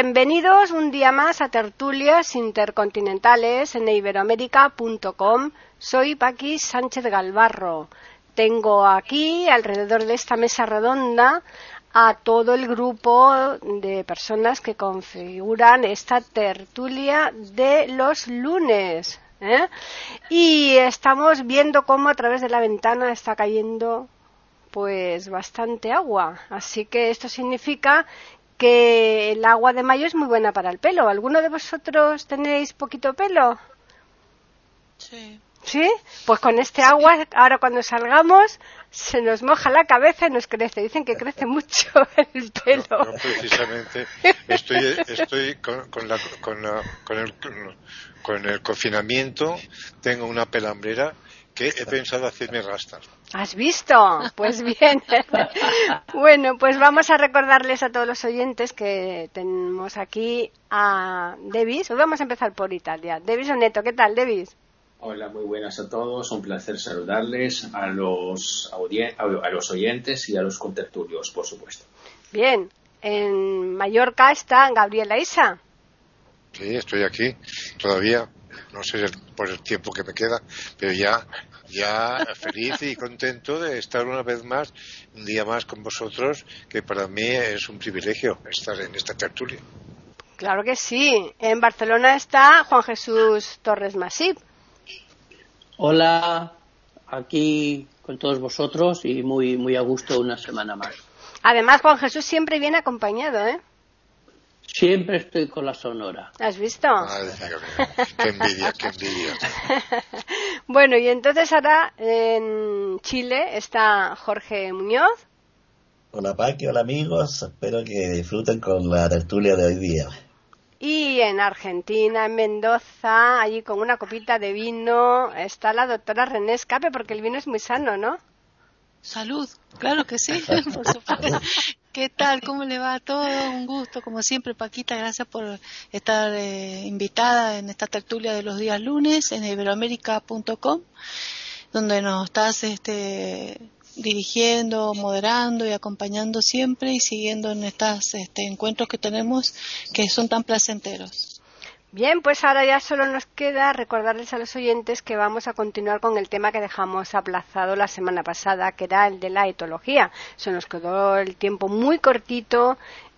Bienvenidos un día más a Tertulias Intercontinentales en iberoamérica.com. Soy Paqui Sánchez Galvarro. Tengo aquí, alrededor de esta mesa redonda, a todo el grupo de personas que configuran esta tertulia de los lunes. ¿eh? Y estamos viendo cómo a través de la ventana está cayendo pues bastante agua. Así que esto significa que el agua de mayo es muy buena para el pelo. ¿Alguno de vosotros tenéis poquito pelo? Sí. ¿Sí? Pues con este agua, ahora cuando salgamos, se nos moja la cabeza y nos crece. Dicen que crece mucho el pelo. No, no, precisamente estoy, estoy con, con, la, con, la, con, el, con el confinamiento, tengo una pelambrera que he pensado hacerme rastas. ¿Has visto? Pues bien. bueno, pues vamos a recordarles a todos los oyentes que tenemos aquí a Devis. Hoy vamos a empezar por Italia. Devis Oneto, ¿qué tal, Devis? Hola, muy buenas a todos. Un placer saludarles a los, a los oyentes y a los contertulios, por supuesto. Bien. En Mallorca está Gabriela Isa. Sí, estoy aquí todavía. No sé por el tiempo que me queda, pero ya ya feliz y contento de estar una vez más, un día más con vosotros, que para mí es un privilegio estar en esta tertulia. Claro que sí. En Barcelona está Juan Jesús Torres Masip. Hola, aquí con todos vosotros y muy, muy a gusto una semana más. Además, Juan Jesús siempre viene acompañado, ¿eh? Siempre estoy con la sonora. ¿Has visto? Madre mía, qué envidia, qué envidia. bueno, y entonces ahora en Chile está Jorge Muñoz. Hola Paqui, hola amigos, espero que disfruten con la tertulia de hoy día. Y en Argentina, en Mendoza, allí con una copita de vino, está la doctora René Escape, porque el vino es muy sano, ¿no? Salud, claro que sí, por supuesto. ¿Qué tal? ¿Cómo le va a todo? Un gusto, como siempre, Paquita, gracias por estar eh, invitada en esta tertulia de los días lunes en iberoamérica.com, donde nos estás este, dirigiendo, moderando y acompañando siempre y siguiendo en estos este, encuentros que tenemos que son tan placenteros. Bien, pues ahora ya solo nos queda recordarles a los oyentes que vamos a continuar con el tema que dejamos aplazado la semana pasada, que era el de la etología. Se nos quedó el tiempo muy cortito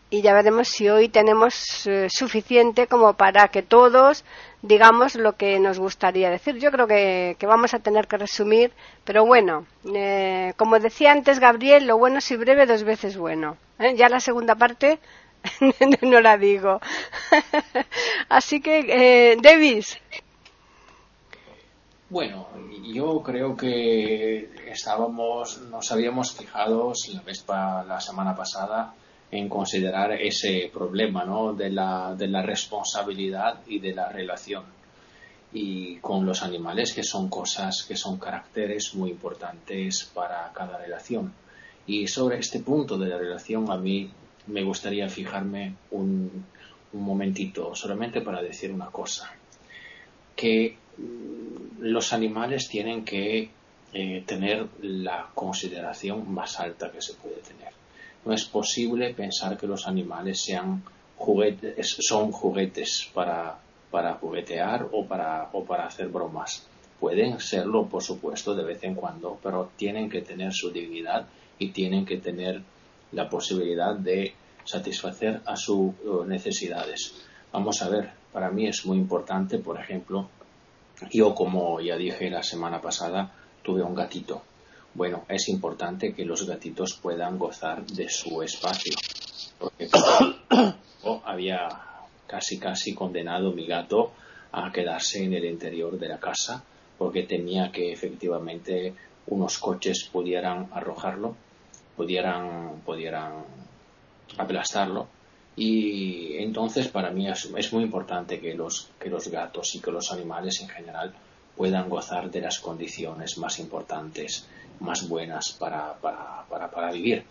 y ya veremos si hoy tenemos eh, suficiente como para que todos digamos lo que nos gustaría decir. Yo creo que, vamos a tener que resumir, pero bueno, eh, como decía antes Gabriel, lo bueno si breve dos veces bueno. ¿eh? Ya la segunda parte no la digo. Así que, eh, Davis. Bueno, yo creo que estábamos, nos habíamos fijado la, vez la semana pasada en considerar ese problema ¿no? de, la, de la responsabilidad y de la relación y con los animales que son cosas que son caracteres muy importantes para cada relación y sobre este punto de la relación a mí me gustaría fijarme un, un momentito solamente para decir una cosa que los animales tienen que eh, tener la consideración más alta que se puede tener. No es posible pensar que los animales sean juguetes, son juguetes para, para juguetear o para, o para hacer bromas. Pueden serlo, por supuesto, de vez en cuando, pero tienen que tener su dignidad y tienen que tener la posibilidad de satisfacer a sus necesidades. Vamos a ver, para mí es muy importante, por ejemplo, yo como ya dije la semana pasada, tuve un gatito. Bueno, es importante que los gatitos puedan gozar de su espacio. Porque yo había casi casi condenado mi gato a quedarse en el interior de la casa porque temía que efectivamente unos coches pudieran arrojarlo, pudieran, pudieran aplastarlo Y entonces para mí es, muy importante que los, que los gatos y que los animales en general puedan gozar de las condiciones más importantes, más buenas para, para, para, para vivir.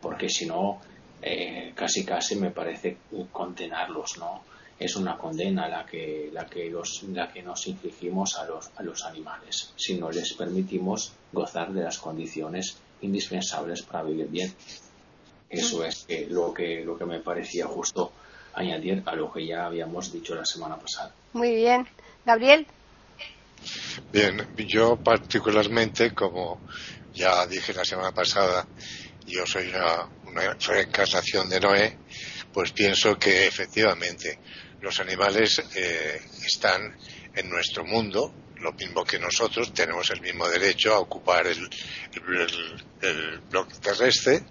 Porque si no, eh, casi casi me parece condenarlos, ¿no? Es una condena la que, la que, los, la que nos infligimos a los, a los animales, si no les permitimos gozar de las condiciones indispensables para vivir bien. Eso es lo, que, lo que me parecía justo añadir a lo que ya habíamos dicho la semana pasada. Muy bien. Gabriel. Bien, yo particularmente, como ya dije la semana pasada, yo soy una, una reencarnación de Noé, pues pienso que efectivamente los animales eh, están en nuestro mundo, lo mismo que nosotros, tenemos el mismo derecho a ocupar el, el, bloque terrestre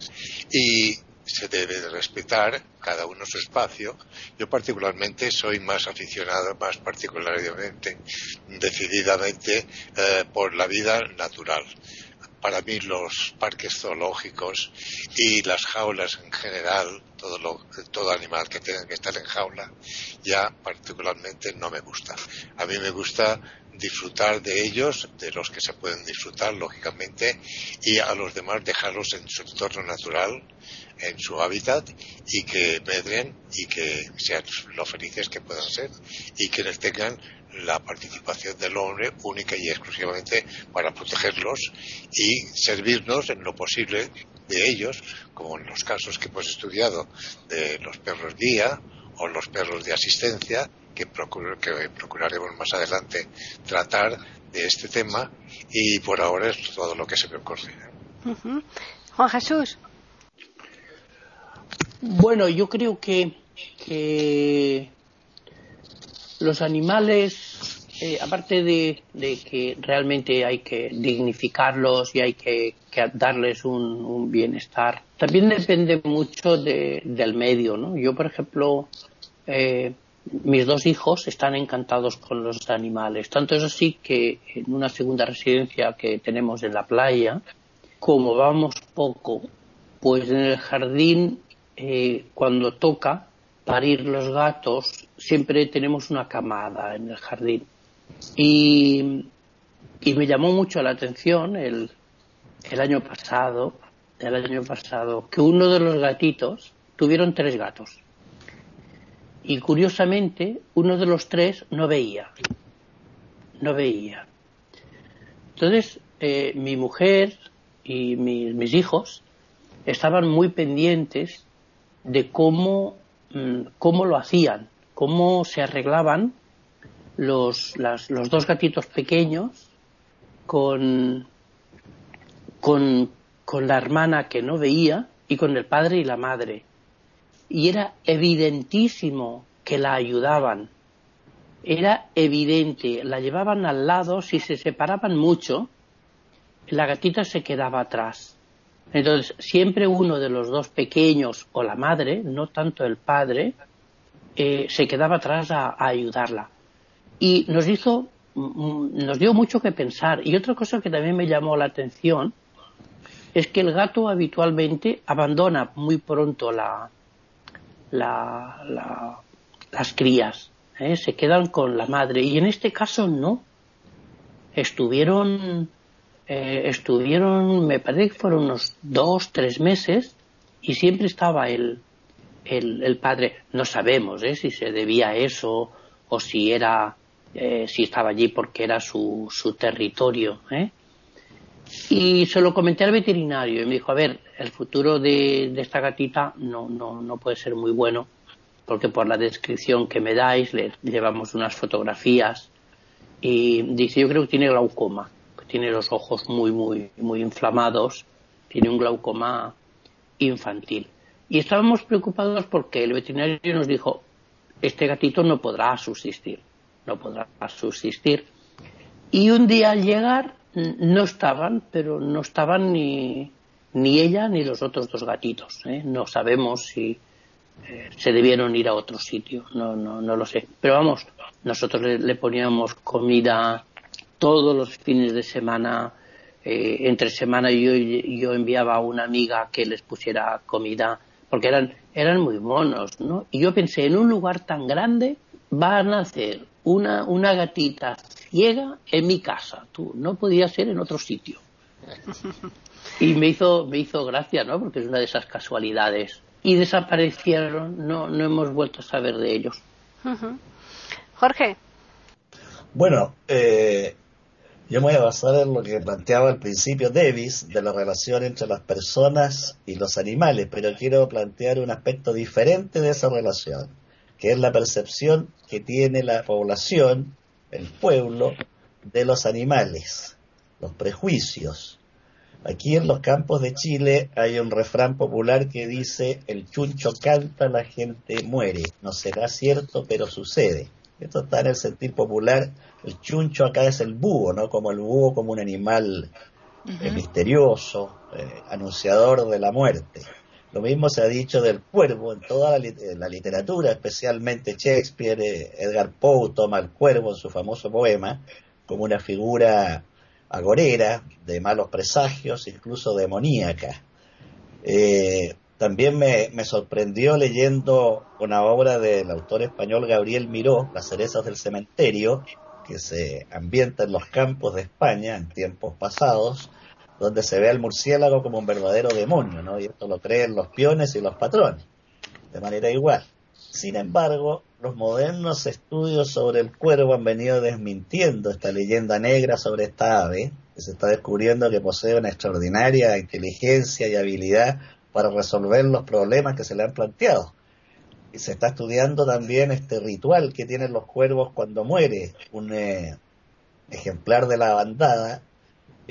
y se debe de respetar cada uno su espacio. Yo particularmente soy más aficionado, más particularmente, decididamente, eh, por la vida natural para mí los parques zoológicos y las jaulas en general, todo, lo, todo animal que tenga que estar en jaula, ya particularmente no me gusta. A mí me gusta disfrutar de ellos, de los que se pueden disfrutar, lógicamente, y a los demás dejarlos en su entorno natural, en su hábitat, y que medren y que sean lo felices que puedan ser, y que les tengan la participación del hombre única y exclusivamente para protegerlos y servirnos en lo posible de ellos, como en los casos que hemos estudiado de los perros guía o los perros de asistencia, que, que procuraremos más adelante tratar de este tema y por ahora es todo lo que se me ocurre. Juan Jesús. Bueno, yo creo que, que los animales, eh, aparte de, que realmente hay que dignificarlos y hay que, darles un, bienestar, también depende mucho del medio, ¿no? Yo, por ejemplo, eh, mis dos hijos están encantados con los animales. Tanto es así que en una segunda residencia que tenemos en la playa, como vamos poco, pues en el jardín, eh, cuando toca, parir los gatos, siempre tenemos una camada en el jardín. Y, me llamó mucho la atención el, el año pasado, el año pasado, que uno de los gatitos tuvieron tres gatos. Y curiosamente, uno de los tres no veía. No veía. Entonces, eh, mi mujer y mis hijos estaban muy pendientes de cómo Mm, cómo lo hacían, cómo se arreglaban los, los dos gatitos pequeños con, con, con la hermana que no veía y con el padre y la madre. Y era evidentísimo que la ayudaban. Era evidente, la llevaban al lado, si se separaban mucho, la gatita se quedaba atrás. Entonces, siempre uno de los dos pequeños o la madre, no tanto el padre, eh, se quedaba atrás a, ayudarla. Y nos hizo, mm, nos dio mucho que pensar. Y otra cosa que también me llamó la atención es que el gato habitualmente abandona muy pronto la, las crías, ¿eh? se quedan con la madre. Y en este caso no. Estuvieron eh, estuvieron, me parece que fueron unos dos, tres meses y siempre estaba el, el, padre. No sabemos ¿eh? si se debía a eso o si era, eh, si estaba allí porque era su, su territorio. Y se lo comenté al veterinario y me dijo, a ver, el futuro de, de esta gatita no, no, no puede ser muy bueno porque por la descripción que me dais le llevamos unas fotografías y dice yo creo que tiene glaucoma tiene los ojos muy, muy, muy inflamados, tiene un glaucoma infantil. Y estábamos preocupados porque el veterinario nos dijo, este gatito no podrá subsistir, no podrá subsistir. Y un día al llegar no estaban, pero no estaban ni, ni ella ni los otros dos gatitos. ¿eh? No sabemos si eh, se debieron ir a otro sitio, no, no, no lo sé. Pero vamos, nosotros le poníamos comida todos los fines de semana, eh, entre semana yo, yo enviaba a una amiga que les pusiera comida porque eran, eran muy monos, ¿no? Y yo pensé, en un lugar tan grande va a nacer una, una gatita ciega en mi casa, tú, no podía ser en otro sitio. Y me hizo, me hizo gracia, ¿no? Porque es una de esas casualidades. Y desaparecieron, no, no hemos vuelto a saber de ellos. Jorge. Bueno, eh, yo me voy a basar en lo que planteaba al principio Davis de la relación entre las personas y los animales, pero quiero plantear un aspecto diferente de esa relación, que es la percepción que tiene la población, el pueblo, de los animales, los prejuicios. Aquí en los campos de Chile hay un refrán popular que dice, el chuncho canta, la gente muere. No será cierto, pero sucede. Esto está en el sentir popular. El chuncho acá es el búho, ¿no? Como el búho como un animal eh, misterioso, eh, anunciador de la muerte. Lo mismo se ha dicho del cuervo en toda la, literatura, especialmente Shakespeare, eh, Edgar Poe toma el cuervo en su famoso poema como una figura agorera, de malos presagios, incluso demoníaca. También me, sorprendió leyendo una obra del autor español Gabriel Miró, Las cerezas del cementerio, que se ambienta en los campos de España en tiempos pasados, donde se ve al murciélago como un verdadero demonio, ¿no? Y esto lo creen los peones y los patrones, de manera igual. Sin embargo, los modernos estudios sobre el cuervo han venido desmintiendo esta leyenda negra sobre esta ave, que se está descubriendo que posee una extraordinaria inteligencia y habilidad para resolver los problemas que se le han planteado. Y se está estudiando también este ritual que tienen los cuervos cuando muere un eh, ejemplar de la bandada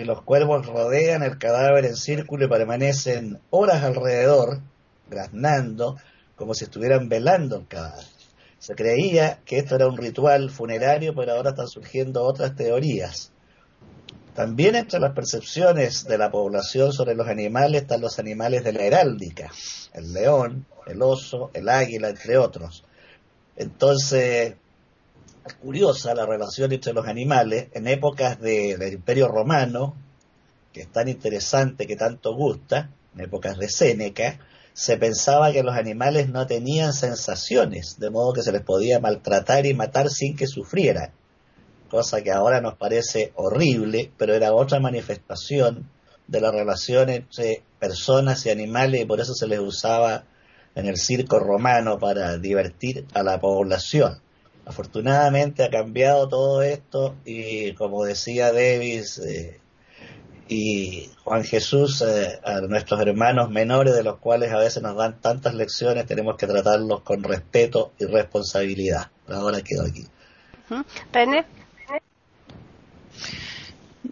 y los cuervos rodean el cadáver en círculo y permanecen horas alrededor, graznando, como si estuvieran velando el cadáver. Se creía que esto era un ritual funerario, pero ahora están surgiendo otras teorías. También entre las percepciones de la población sobre los animales están los animales de la heráldica, el león, el oso, el águila, entre otros. Entonces, es curiosa la relación entre los animales en épocas del Imperio Romano, que es tan interesante, que tanto gusta, en épocas de Séneca, se pensaba que los animales no tenían sensaciones, de modo que se les podía maltratar y matar sin que sufrieran cosa que ahora nos parece horrible, pero era otra manifestación de la relación entre personas y animales y por eso se les usaba en el circo romano para divertir a la población. Afortunadamente ha cambiado todo esto y como decía Davis eh, y Juan Jesús, eh, a nuestros hermanos menores de los cuales a veces nos dan tantas lecciones, tenemos que tratarlos con respeto y responsabilidad. Ahora quedo aquí.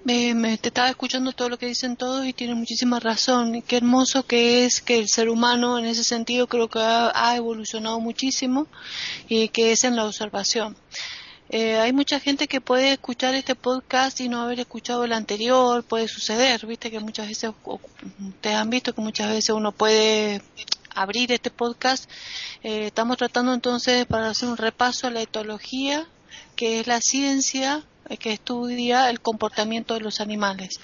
Me, te estaba escuchando todo lo que dicen todos y tienen muchísima razón. Qué hermoso que es que el ser humano en ese sentido creo que ha, evolucionado muchísimo y que es en la observación. Eh, hay mucha gente que puede escuchar este podcast y no haber escuchado el anterior, puede suceder, viste que muchas veces, ustedes han visto que muchas veces uno puede abrir este podcast. Eh, estamos tratando entonces para hacer un repaso a la etología, que es la ciencia que estudia el comportamiento de los animales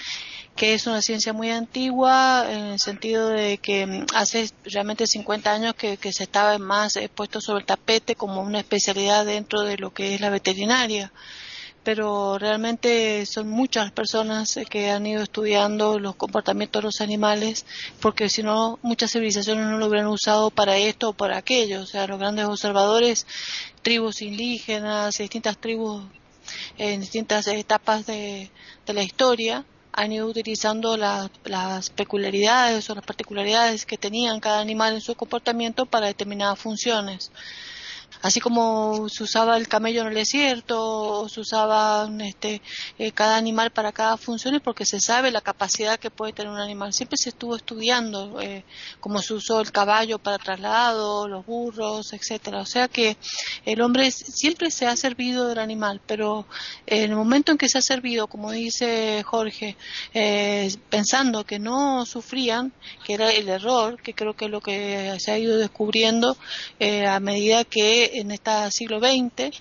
que es una ciencia muy antigua en el sentido de que mm, hace realmente 50 años que, se estaba más puesto sobre el tapete como una especialidad dentro de lo que es la veterinaria pero realmente son muchas personas que han ido estudiando los comportamientos de los animales, porque si no, muchas civilizaciones no lo hubieran usado para esto o para aquello. O sea, los grandes observadores, tribus indígenas, distintas tribus en distintas etapas de, la historia han ido utilizando las peculiaridades o las particularidades que tenían cada animal en su comportamiento para determinadas funciones así como se usaba el camello en el desierto, se usaba este, eh, cada animal para cada función, porque se sabe la capacidad que puede tener un animal. Siempre se estuvo estudiando eh, cómo se usó el caballo para traslado, los burros, etcétera. O sea que el hombre siempre se ha servido del animal, pero en el momento en que se ha servido, como dice Jorge, eh, pensando que no sufrían, que era el error, que creo que es lo que se ha ido descubriendo a medida que en este siglo XX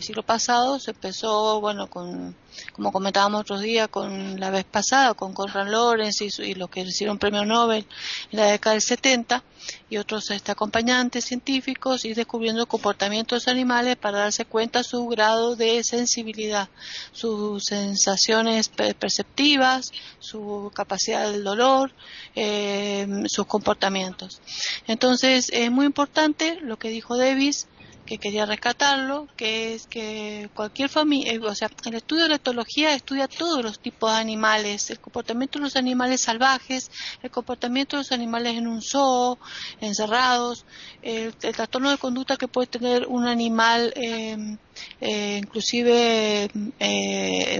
siglo pasado se empezó, bueno, con, como comentábamos otros días, con la vez pasada, con Conrad Lorenz y, los que recibieron premio Nobel en la década del 70 y otros este, acompañantes científicos y descubriendo comportamientos animales para darse cuenta su grado de sensibilidad, sus sensaciones perceptivas, su capacidad del dolor, eh, sus comportamientos. Entonces es muy importante lo que dijo Davis que quería rescatarlo, que es que cualquier familia, eh, o sea, el estudio de la etología estudia todos los tipos de animales, el comportamiento de los animales salvajes, el comportamiento de los animales en un zoo, encerrados, el, trastorno de conducta que puede tener un animal, eh, eh, inclusive,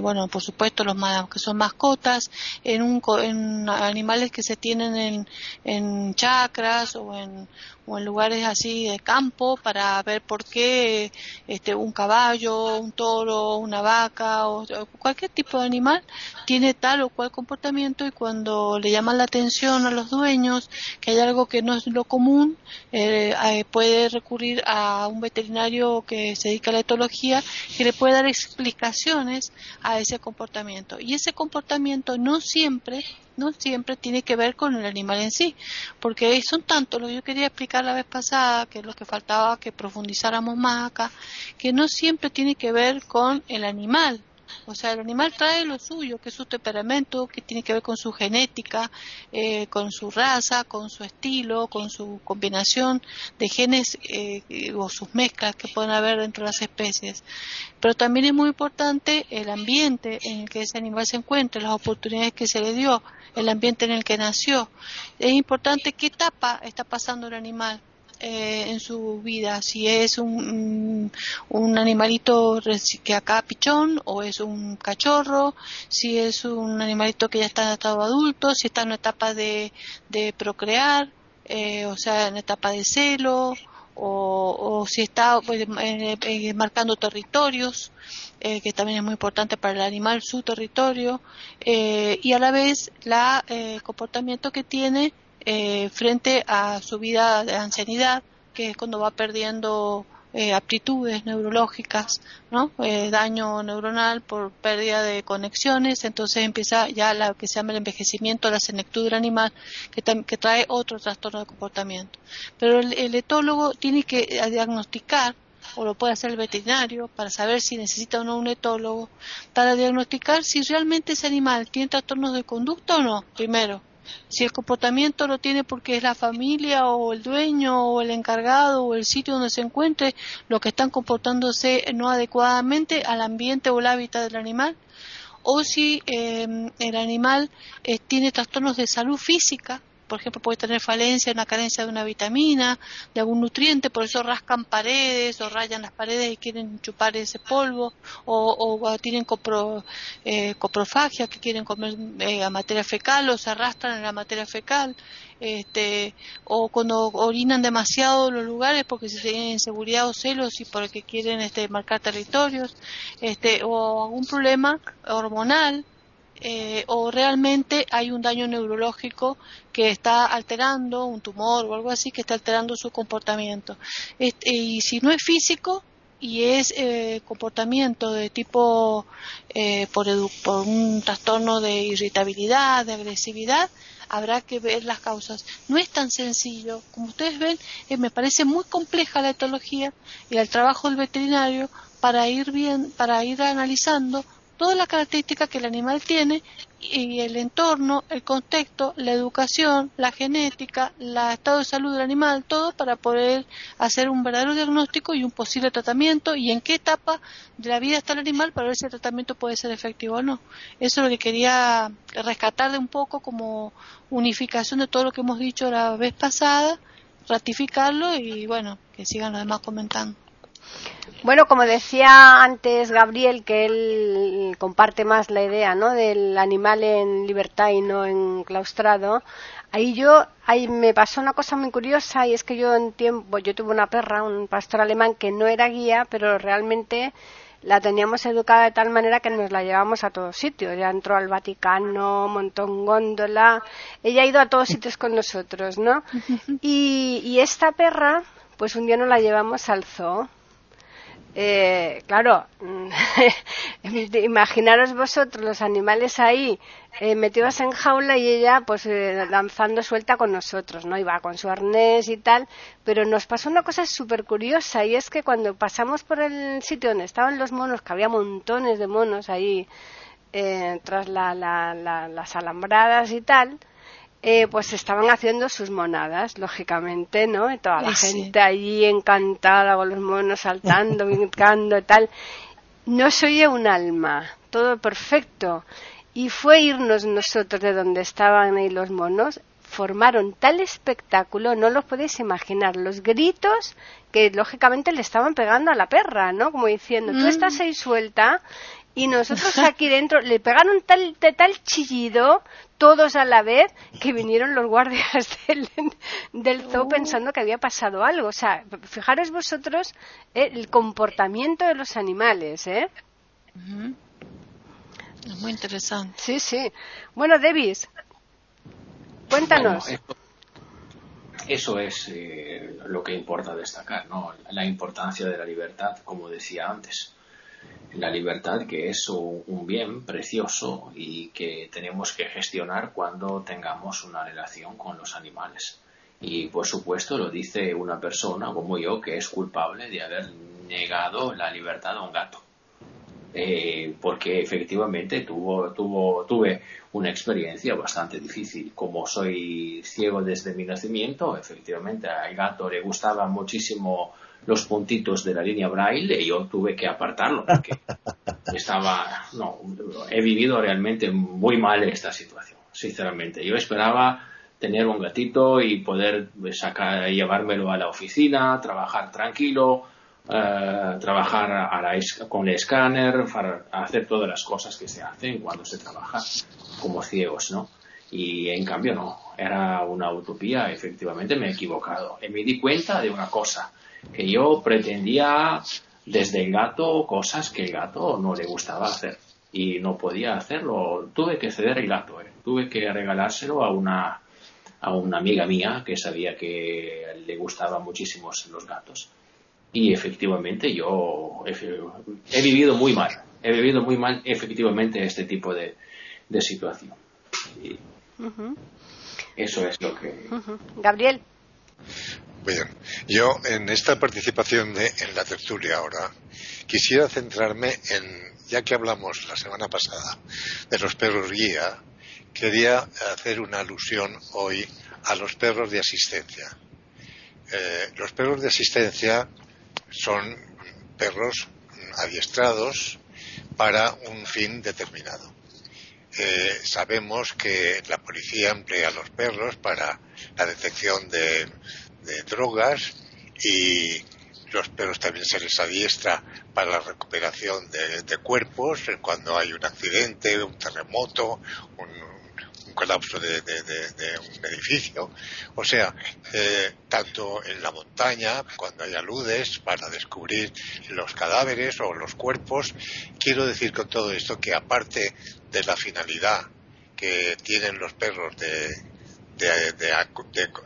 bueno, por supuesto los que son mascotas, en, un, en animales que se tienen en, en chacras o en o en lugares así de campo para ver por qué este, un caballo, un toro, una vaca o, cualquier tipo de animal tiene tal o cual comportamiento y cuando le llaman la atención a los dueños que hay algo que no es lo común, eh, eh, puede recurrir a un veterinario que se dedica a la etología que le puede dar explicaciones a ese comportamiento. Y ese comportamiento no siempre no siempre tiene que ver con el animal en sí, porque son tantos lo que yo quería explicar la vez pasada, que es lo que faltaba que profundizáramos más acá, que no siempre tiene que ver con el animal, o sea, el animal trae lo suyo, que es su temperamento, que tiene que ver con su genética, eh, con su raza, con su estilo, con su combinación de genes eh, o sus mezclas que pueden haber dentro de las especies. Pero también es muy importante el ambiente en el que ese animal se encuentra, las oportunidades que se le dio, el ambiente en el que nació. Es importante qué etapa está pasando el animal eh, en su vida, si es un, un animalito que acá pichón o es un cachorro, si es un animalito que ya está en estado adulto, si está en etapa de, de procrear, eh, o sea, en etapa de celo, o, si está pues, eh, marcando territorios, que también es muy importante para el animal, su territorio, y a la vez el comportamiento que tiene eh, frente a su vida de ancianidad, que es cuando va perdiendo eh, aptitudes neurológicas, ¿no? Eh, daño neuronal por pérdida de conexiones, entonces empieza ya lo que se llama el envejecimiento, la senectud del animal, que, que trae otro trastorno de comportamiento. Pero el, el etólogo tiene que diagnosticar o lo puede hacer el veterinario para saber si necesita o no un etólogo, para diagnosticar si realmente ese animal tiene trastornos de conducta o no, primero. Si el comportamiento lo tiene porque es la familia o el dueño o el encargado o el sitio donde se encuentre los que están comportándose no adecuadamente al ambiente o el hábitat del animal, o si eh, el animal eh, tiene trastornos de salud física, por ejemplo, puede tener falencia, una carencia de una vitamina, de algún nutriente, por eso rascan paredes o rayan las paredes y quieren chupar ese polvo, o, tienen eh, coprofagia, que quieren comer eh, materia fecal o se arrastran en la materia fecal, este, o cuando orinan demasiado los lugares porque se tienen inseguridad o celos y porque quieren este, marcar territorios, este, o algún problema hormonal eh, o realmente hay un daño neurológico que está alterando, un tumor o algo así, que está alterando su comportamiento. Este, y si no es físico y es eh, comportamiento de tipo eh, por, por un trastorno de irritabilidad, de agresividad, habrá que ver las causas. No es tan sencillo. Como ustedes ven, me parece muy compleja la etología y el trabajo del veterinario para ir bien, para ir analizando todas las características que el animal tiene y el entorno, el contexto, la educación, la genética, el estado de salud del animal, todo para poder hacer un verdadero diagnóstico y un posible tratamiento y en qué etapa de la vida está el animal para ver si el tratamiento puede ser efectivo o no. Eso es lo que quería rescatar de un poco como unificación de todo lo que hemos dicho la vez pasada, ratificarlo y bueno, que sigan los demás comentando. Bueno, como decía antes Gabriel, que él comparte más la idea ¿no? del animal en libertad y no enclaustrado, ahí yo, ahí me pasó una cosa muy curiosa y es que yo en tiempo, yo tuve una perra, un pastor alemán que no era guía, pero realmente la teníamos educada de tal manera que nos la llevamos a todos sitios. Ya entró al Vaticano, montó un góndola, ella ha ido a todos sitios con nosotros, ¿no? Y, y esta perra, pues un día nos la llevamos al zoo eh, claro, imaginaros vosotros los animales ahí eh, metidos en jaula y ella pues eh, lanzando suelta con nosotros, ¿no? Iba con su arnés y tal, pero nos pasó una cosa súper curiosa y es que cuando pasamos por el sitio donde estaban los monos, que había montones de monos ahí eh, tras las alambradas y tal, eh, pues estaban haciendo sus monadas, lógicamente, ¿no? Y toda la gente allí encantada con los monos saltando, brincando y tal. No se oye un alma, todo perfecto. Y fue irnos nosotros de donde estaban ahí los monos, formaron tal espectáculo, no lo podéis imaginar, los gritos que lógicamente le estaban pegando a la perra, ¿no? Como diciendo, tú estás mm. ahí suelta y nosotros aquí dentro le pegaron tal, tal chillido todos a la vez que vinieron los guardias del, del zoo oh. pensando que había pasado algo. O sea, fijaros vosotros eh, el comportamiento de los animales, ¿eh? Es muy interesante. Sí, sí. Bueno, Davis, cuéntanos. eso es eh, lo que importa destacar, ¿no? La importancia de la libertad, como decía antes la libertad que es un, bien precioso y que tenemos que gestionar cuando tengamos una relación con los animales. Y por supuesto lo dice una persona como yo que es culpable de haber negado la libertad a un gato. Eh, porque efectivamente tuvo, tuvo, tuve una experiencia bastante difícil. Como soy ciego desde mi nacimiento, efectivamente al gato le gustaba muchísimo los puntitos de la línea braille y yo tuve que apartarlo porque estaba, no, he vivido realmente muy mal esta situación, sinceramente. Yo esperaba tener un gatito y poder sacar, llevármelo a la oficina, trabajar tranquilo, eh, trabajar a con el escáner, hacer todas las cosas que se hacen cuando se trabaja como ciegos, ¿no? Y en cambio no, era una utopía, efectivamente me he equivocado. Y me di cuenta de una cosa, que yo pretendía desde el gato cosas que el gato no le gustaba hacer y no podía hacerlo. Tuve que ceder el gato, ¿eh? tuve que regalárselo a una, a una amiga mía que sabía que le gustaban muchísimo los gatos. Y efectivamente yo he, vivido muy mal, he vivido muy mal efectivamente este tipo de, de situación. Eso es lo que. Gabriel. Bien, yo en esta participación en la tertulia ahora quisiera centrarme en, ya que hablamos la semana pasada de los perros guía, quería hacer una alusión hoy a los perros de asistencia. Eh, los perros de asistencia son perros adiestrados para un fin determinado. Eh, sabemos que la policía emplea a los perros para la detección de de drogas y los perros también se les adiestra para la recuperación de, cuerpos cuando hay un accidente, un terremoto, un, colapso de, un edificio. O sea, eh, tanto en la montaña, cuando hay aludes para descubrir los cadáveres o los cuerpos, quiero decir con todo esto que aparte de la finalidad que tienen los perros de, de,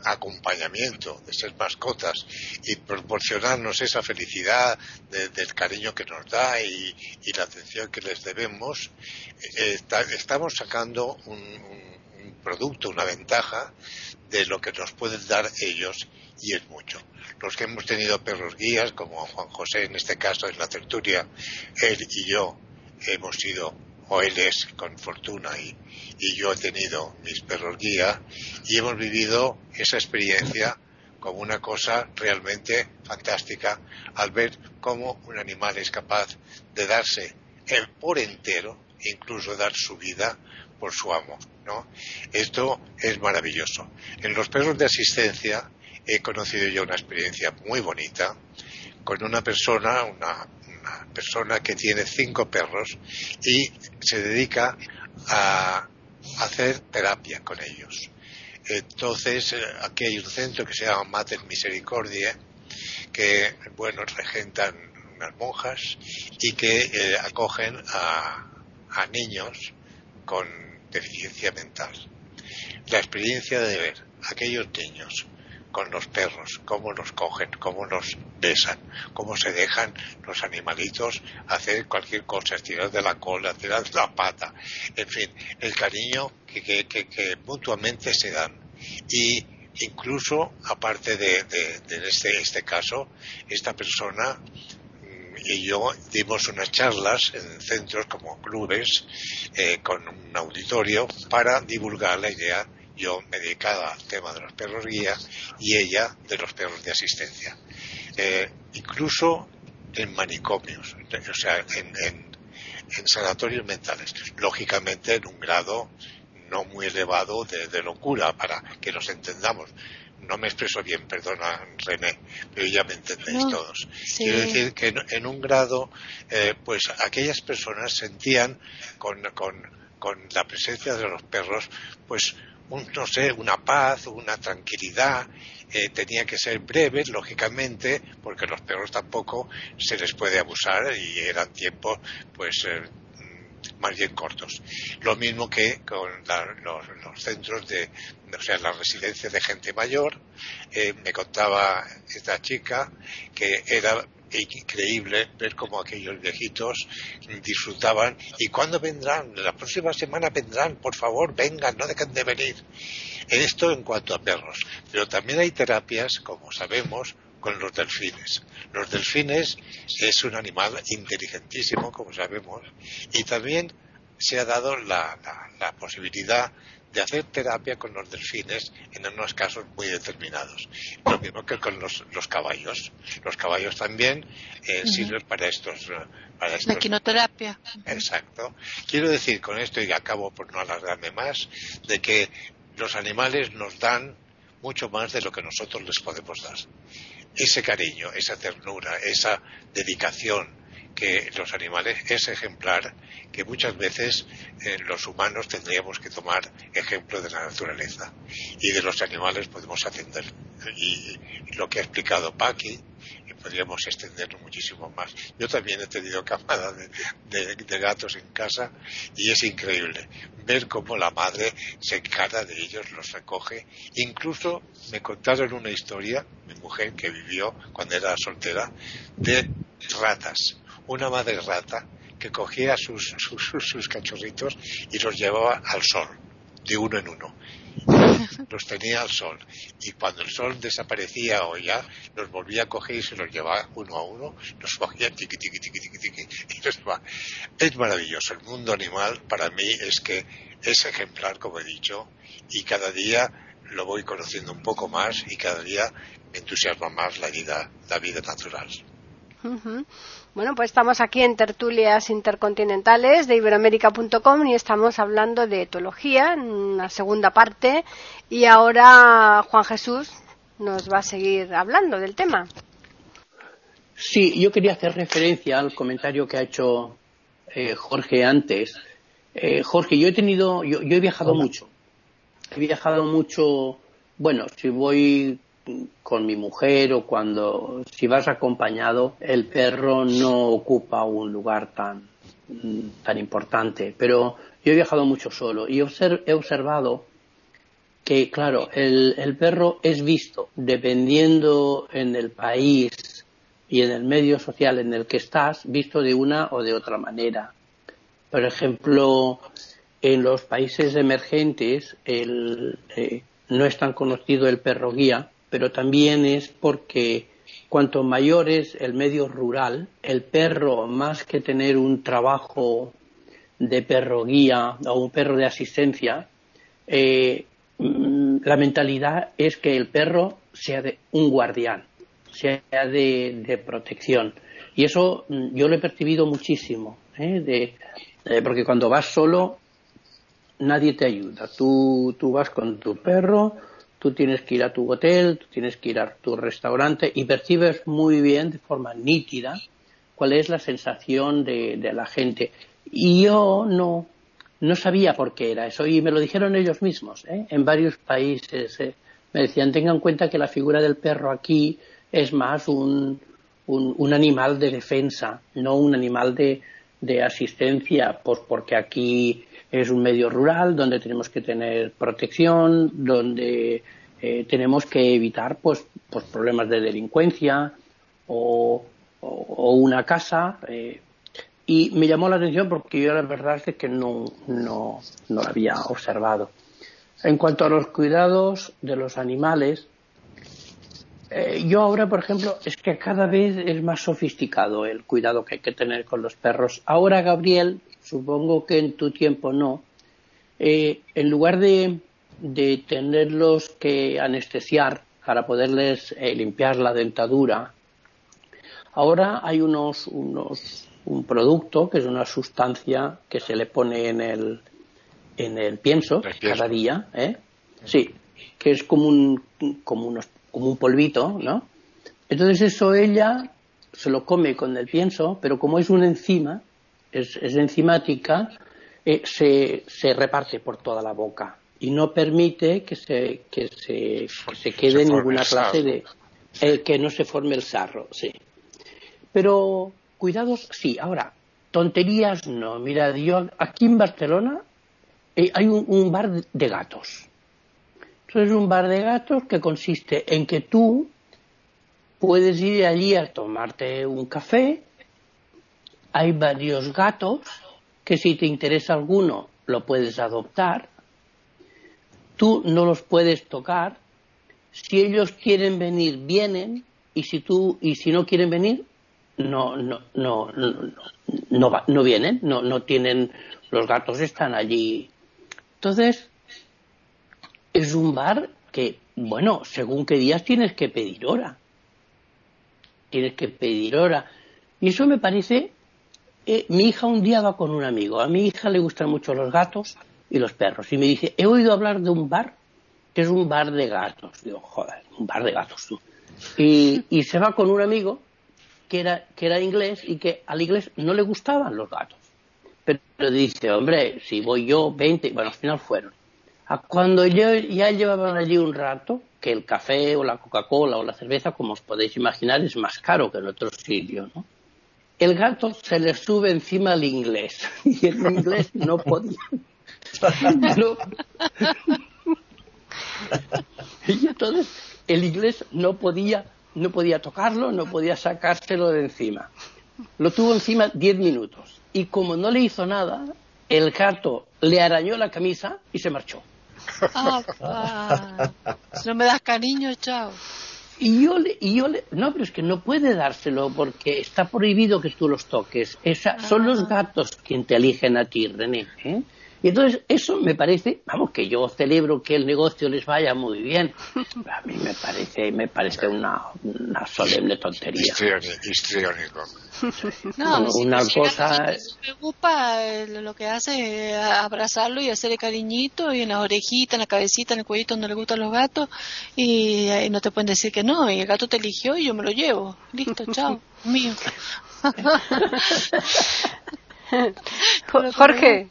acompañamiento, de ser mascotas y proporcionarnos esa felicidad del cariño que nos da y, la atención que les debemos, eh, estamos sacando un, producto, una ventaja de lo que nos pueden dar ellos y es mucho. Los que hemos tenido perros guías, como Juan José en este caso en la tertulia, él y yo hemos sido o él es con fortuna y, yo he tenido mis perros guía y hemos vivido esa experiencia como una cosa realmente fantástica al ver cómo un animal es capaz de darse el por entero, incluso dar su vida por su amo, ¿no? Esto es maravilloso. En los perros de asistencia he conocido yo una experiencia muy bonita con una persona, una persona que tiene cinco perros y se dedica a hacer terapia con ellos. Entonces, eh, aquí hay un centro que se llama Mater Misericordia, que, bueno, regentan unas monjas y que eh, acogen a, a niños con deficiencia mental. La experiencia de ver aquellos niños con los perros, cómo nos cogen, cómo nos besan, cómo se dejan los animalitos hacer cualquier cosa, estirar de la cola, tirar de la pata, en fin, el cariño que, que, que, mutuamente se dan. Y incluso, aparte de, de, este, este caso, esta persona y yo dimos unas charlas en centros como clubes eh, con un auditorio para divulgar la idea. Yo me dedicaba al tema de los perros guía y ella de los perros de asistencia. Eh, incluso en manicomios, o sea, en, en, sanatorios mentales, lógicamente en un grado no muy elevado de locura para que nos entendamos no me expreso bien, perdona René, pero ya me entendéis todos. Quiero decir que en, un grado, eh, pues aquellas personas sentían con, la presencia de los perros, pues un, no sé, una paz, una tranquilidad, eh, tenía que ser breve, lógicamente, porque los perros tampoco se les puede abusar y eran tiempos, pues, eh, más bien cortos. Lo mismo que con los, centros de, o sea, las residencias de gente mayor. Eh, me contaba esta chica que era increíble ver cómo aquellos viejitos disfrutaban y cuándo vendrán, la próxima semana vendrán, por favor, vengan, no dejen de venir. Esto en cuanto a perros, pero también hay terapias, como sabemos, con los delfines. Los delfines es un animal inteligentísimo, como sabemos, y también se ha dado la, posibilidad de hacer terapia con los delfines en unos casos muy determinados. Lo mismo que con los, caballos. Los caballos también eh, sirven para estos, para La quinoterapia. Exacto. Quiero decir con esto, y acabo por no alargarme más, de que los animales nos dan mucho más de lo que nosotros les podemos dar ese cariño, esa ternura, esa dedicación que los animales es ejemplar, que muchas veces eh, los humanos tendríamos que tomar ejemplo de la naturaleza y de los animales podemos atender. Y, lo que ha explicado Paqui, podríamos extenderlo muchísimo más. Yo también he tenido camada de, gatos en casa y es increíble ver cómo la madre se encarga de ellos, los recoge. Incluso me contaron una historia, mi mujer que vivió cuando era soltera, de ratas. Una madre rata que cogía sus, sus cachorritos y los llevaba al sol, de uno en uno los tenía al sol. Y cuando el sol desaparecía o ya, los volvía a coger y se los llevaba uno a uno, los cogía tiqui, tiqui, tiqui, tiqui, tiqui, y los va. Es maravilloso. El mundo animal para mí es que es ejemplar, como he dicho, y cada día lo voy conociendo un poco más y cada día me entusiasma más la vida, la vida natural. Bueno, pues estamos aquí en tertulias intercontinentales de iberoamérica.com y estamos hablando de etología en una segunda parte y ahora Juan Jesús nos va a seguir hablando del tema. Sí, yo quería hacer referencia al comentario que ha hecho eh, Jorge antes. Eh, Jorge, yo he tenido, yo, yo he viajado mucho. He viajado mucho, bueno, si voy con mi mujer o cuando si vas acompañado el perro no ocupa un lugar tan tan importante. Pero yo he viajado mucho solo y he observado que claro el, el perro es visto dependiendo en el país y en el medio social en el que estás visto de una o de otra manera. Por ejemplo en los países emergentes el, eh, no es tan conocido el perro guía pero también es porque cuanto mayor es el medio rural, el perro, más que tener un trabajo de perro guía o un perro de asistencia, eh, mm, la mentalidad es que el perro sea de un guardián, sea de, protección. Y eso mm, yo lo he percibido muchísimo, ¿eh? Eh, porque cuando vas solo nadie te ayuda. Tú, tú vas con tu perro, Tú tienes que ir a tu hotel, tú tienes que ir a tu restaurante y percibes muy bien, de forma nítida, cuál es la sensación de, la gente. Y yo no, no sabía por qué era eso y me lo dijeron ellos mismos. ¿eh? En varios países eh. me decían, tengan en cuenta que la figura del perro aquí es más un, un, animal de defensa, no un animal de, de asistencia, pues porque aquí es un medio rural donde tenemos que tener protección, donde eh, tenemos que evitar pues, pues problemas de delincuencia o, una casa. Eh, y me llamó la atención porque yo la verdad es que no, no, no lo había observado. En cuanto a los cuidados de los animales, eh, yo ahora, por ejemplo, es que cada vez es más sofisticado el cuidado que hay que tener con los perros. Ahora, Gabriel, supongo que en tu tiempo no, eh, en lugar de, tenerlos que anestesiar para poderles eh, limpiar la dentadura, ahora hay unos, unos, un producto que es una sustancia que se le pone en el, en el pienso, cada día, ¿eh? Sí, que es como un, como unos como un polvito, ¿no? Entonces eso ella se lo come con el pienso, pero como es una enzima, es, enzimática, eh, se, se, reparte por toda la boca y no permite que se, que se, que se quede ninguna clase de... Eh, que no se forme el sarro, sí. Pero cuidados, sí. Ahora, tonterías no. Mira, yo aquí en Barcelona eh, hay un bar de gatos es un bar de gatos que consiste en que tú puedes ir allí a tomarte un café. Hay varios gatos que si te interesa alguno lo puedes adoptar. Tú no los puedes tocar. Si ellos quieren venir, vienen. Y si tú y si no quieren venir, no no no no no, no vienen. No no tienen. Los gatos están allí. Entonces es un bar que, bueno, según qué días tienes que pedir hora. Tienes que pedir hora. Y eso me parece. Eh, mi hija un día va con un amigo. A mi hija le gustan mucho los gatos y los perros. Y me dice, he oído hablar de un bar que es un bar de gatos. Digo, joder, un bar de gatos tú. Y, se va con un amigo que era, que era inglés y que al inglés no le gustaban los gatos. Pero dice, hombre, si voy yo 20, bueno, al final fueron. Cuando ya llevaban allí un rato, que el café o la Coca-Cola o la cerveza, como os podéis imaginar, es más caro que en otros sitios, ¿no? El gato se le sube encima al inglés y el inglés no podía. y entonces el inglés no podía, no podía tocarlo, no podía sacárselo de encima. Lo tuvo encima diez minutos y como no le hizo nada, el gato le arañó la camisa y se marchó. Ah, no me das cariño, chao. Y yo, le, y yo le, no, pero es que no puede dárselo porque está prohibido que tú los toques. Esa, Son los ah. gatos quien te eligen a ti, René. ¿eh? Y entonces eso me parece, vamos, que yo celebro que el negocio les vaya muy bien. A mí me parece, me parece una, una solemne tontería. Histriónico. No, una cosa. Me preocupa lo que hace es abrazarlo y hacerle cariñito y en las orejitas, en la cabecita, en el cuellito donde le gustan los gatos y, y no te pueden decir que no. Y el gato te eligió y yo me lo llevo. Listo, chao, mío. Jorge.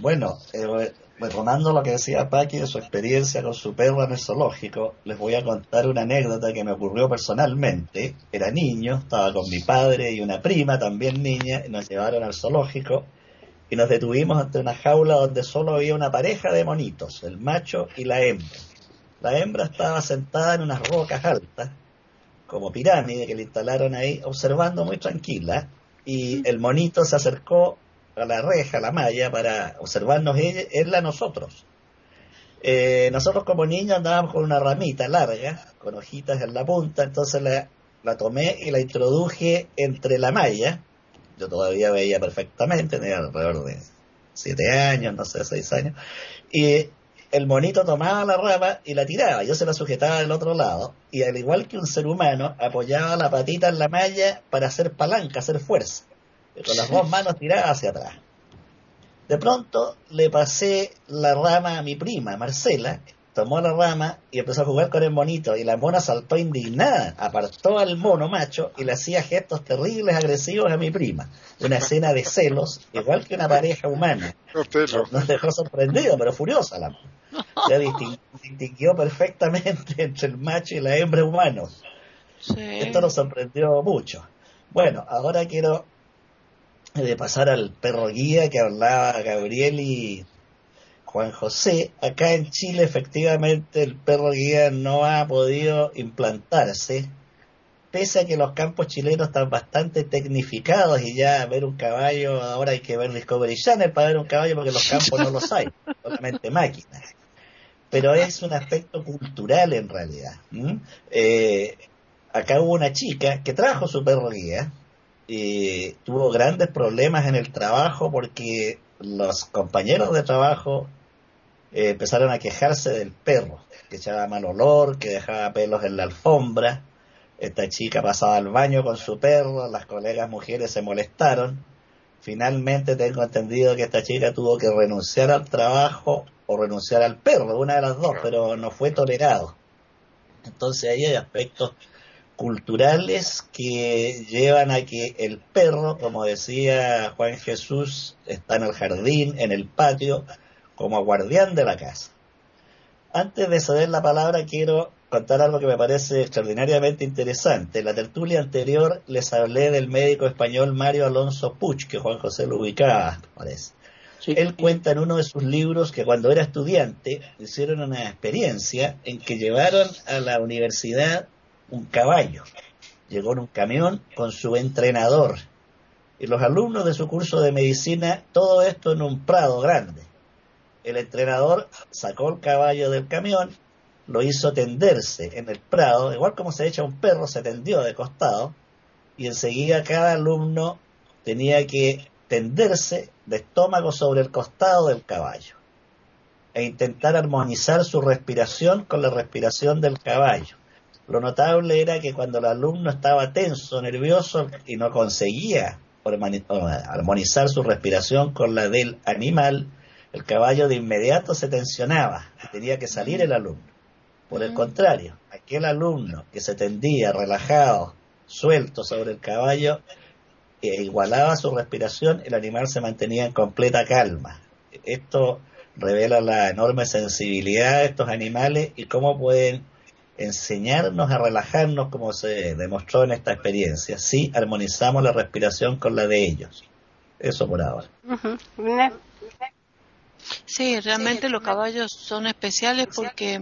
Bueno, eh, retomando lo que decía Paqui de su experiencia con su perro en el zoológico, les voy a contar una anécdota que me ocurrió personalmente. Era niño, estaba con mi padre y una prima, también niña, y nos llevaron al zoológico y nos detuvimos ante una jaula donde solo había una pareja de monitos, el macho y la hembra. La hembra estaba sentada en unas rocas altas, como pirámide que le instalaron ahí, observando muy tranquila, y el monito se acercó a la reja, a la malla, para observarnos él a nosotros. Eh, nosotros como niños andábamos con una ramita larga, con hojitas en la punta, entonces la, la tomé y la introduje entre la malla. Yo todavía veía perfectamente, tenía alrededor de siete años, no sé, seis años. Y el monito tomaba la rama y la tiraba, yo se la sujetaba del otro lado, y al igual que un ser humano, apoyaba la patita en la malla para hacer palanca, hacer fuerza con las dos manos tiradas hacia atrás. De pronto le pasé la rama a mi prima, Marcela, tomó la rama y empezó a jugar con el monito y la mona saltó indignada, apartó al mono macho y le hacía gestos terribles agresivos a mi prima. Una escena de celos, igual que una pareja humana. Nos dejó sorprendido, pero furiosa la mona. Ya distinguió perfectamente entre el macho y la hembra humano. Esto nos sorprendió mucho. Bueno, ahora quiero de pasar al perro guía que hablaba Gabriel y Juan José, acá en Chile efectivamente el perro guía no ha podido implantarse, pese a que los campos chilenos están bastante tecnificados y ya ver un caballo, ahora hay que ver Discovery Channel para ver un caballo porque los campos no los hay, solamente máquinas. Pero es un aspecto cultural en realidad. Eh, acá hubo una chica que trajo su perro guía y tuvo grandes problemas en el trabajo porque los compañeros de trabajo eh, empezaron a quejarse del perro, que echaba mal olor, que dejaba pelos en la alfombra. Esta chica pasaba al baño con su perro, las colegas mujeres se molestaron. Finalmente tengo entendido que esta chica tuvo que renunciar al trabajo o renunciar al perro, una de las dos, pero no fue tolerado. Entonces ahí hay aspectos culturales que llevan a que el perro, como decía Juan Jesús, está en el jardín, en el patio, como guardián de la casa. Antes de ceder la palabra, quiero contar algo que me parece extraordinariamente interesante. En la tertulia anterior les hablé del médico español Mario Alonso Puch, que Juan José lo ubicaba, parece. Él cuenta en uno de sus libros que cuando era estudiante hicieron una experiencia en que llevaron a la universidad un caballo. Llegó en un camión con su entrenador. Y los alumnos de su curso de medicina, todo esto en un prado grande el entrenador sacó el caballo del camión, lo hizo tenderse en el prado, igual como se echa un perro, se tendió de costado, y enseguida cada alumno tenía que tenderse de estómago sobre el costado del caballo e intentar armonizar su respiración con la respiración del caballo. Lo notable era que cuando el alumno estaba tenso, nervioso y no conseguía armonizar su respiración con la del animal, el caballo de inmediato se tensionaba y tenía que salir el alumno. Por el contrario, aquel alumno que se tendía relajado, suelto sobre el caballo, e igualaba su respiración, el animal se mantenía en completa calma. Esto revela la enorme sensibilidad de estos animales y cómo pueden enseñarnos a relajarnos como se demostró en esta experiencia, si armonizamos la respiración con la de ellos. Eso por ahora. Sí, realmente los caballos son especiales porque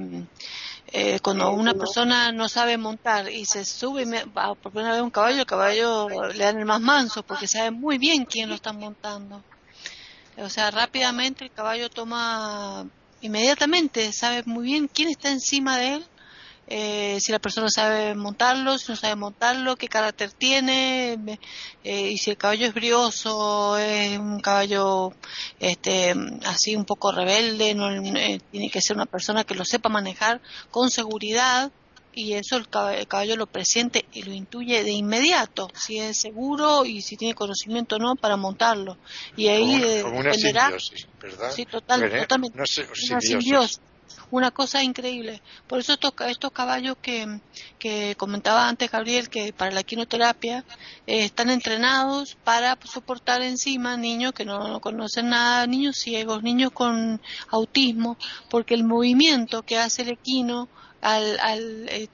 eh, cuando una persona no sabe montar y se sube por primera vez un caballo, el caballo le dan el más manso porque sabe muy bien quién lo está montando. O sea, rápidamente el caballo toma, inmediatamente sabe muy bien quién está encima de él eh, si la persona sabe montarlo, si no sabe montarlo, qué carácter tiene, eh, y si el caballo es brioso, es un caballo este, así un poco rebelde, no, eh, tiene que ser una persona que lo sepa manejar con seguridad, y eso el caballo, lo presiente y lo intuye de inmediato, si es seguro y si tiene conocimiento o no para montarlo. Y ahí como, una simbiosis, ¿verdad? Sí, total, totalmente. Una simbiosis una cosa increíble. Por eso estos, estos caballos que, que comentaba antes Gabriel, que para la quinoterapia eh, están entrenados para soportar encima niños que no, conocen nada, niños ciegos, niños con autismo, porque el movimiento que hace el equino al, al eh,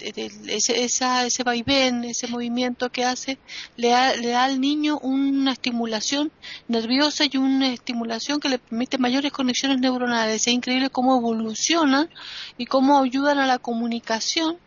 ese, esa, ese vaivén, ese movimiento que hace, le da, le da al niño una estimulación nerviosa y una estimulación que le permite mayores conexiones neuronales. Es increíble cómo evolucionan y cómo ayudan a la comunicación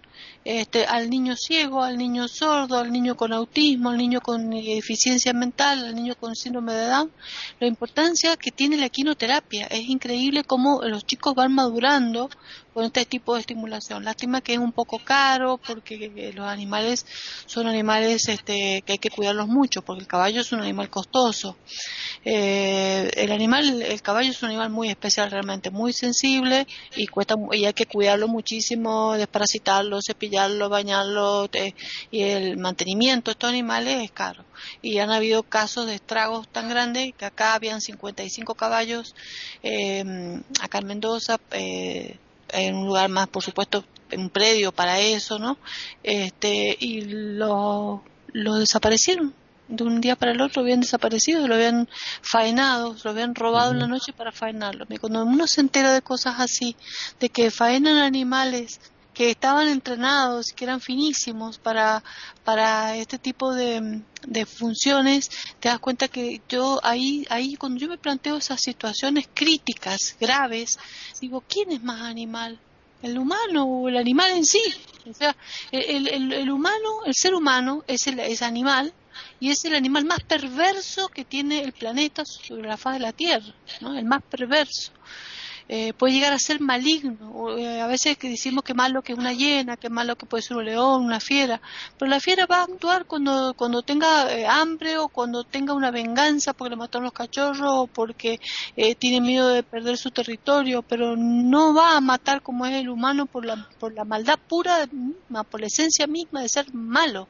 este, al niño ciego, al niño sordo, al niño con autismo, al niño con deficiencia mental, al niño con síndrome de Down, la importancia que tiene la quinoterapia. Es increíble cómo los chicos van madurando con este tipo de estimulación. Lástima que es un poco caro porque los animales son animales este, que hay que cuidarlos mucho porque el caballo es un animal costoso. Eh, el animal, el caballo es un animal muy especial realmente, muy sensible y cuesta y hay que cuidarlo muchísimo, desparasitarlo, cepillarlo, bañarlo y el mantenimiento de estos animales es caro. Y han habido casos de estragos tan grandes que acá habían 55 caballos, eh, acá en Mendoza, eh, en un lugar más, por supuesto, un predio para eso, ¿no? Este, y lo, lo desaparecieron de un día para el otro habían desaparecido, lo habían faenado, lo habían robado en la noche para faenarlo. Cuando uno se entera de cosas así, de que faenan animales que estaban entrenados, que eran finísimos para, para este tipo de, de funciones, te das cuenta que yo ahí, ahí cuando yo me planteo esas situaciones críticas, graves, digo, ¿quién es más animal? ¿El humano o el animal en sí? O sea, el, el, el humano, el ser humano es el es animal y es el animal más perverso que tiene el planeta sobre la faz de la Tierra, ¿no? El más perverso. Eh, puede llegar a ser maligno. Eh, a veces que decimos que malo que es una hiena, que malo que puede ser un león, una fiera, pero la fiera va a actuar cuando, cuando tenga eh, hambre o cuando tenga una venganza porque le mataron los cachorros o porque tiene miedo de perder su territorio, pero no va a matar como es el humano por la, por la maldad pura, por la esencia misma de ser malo.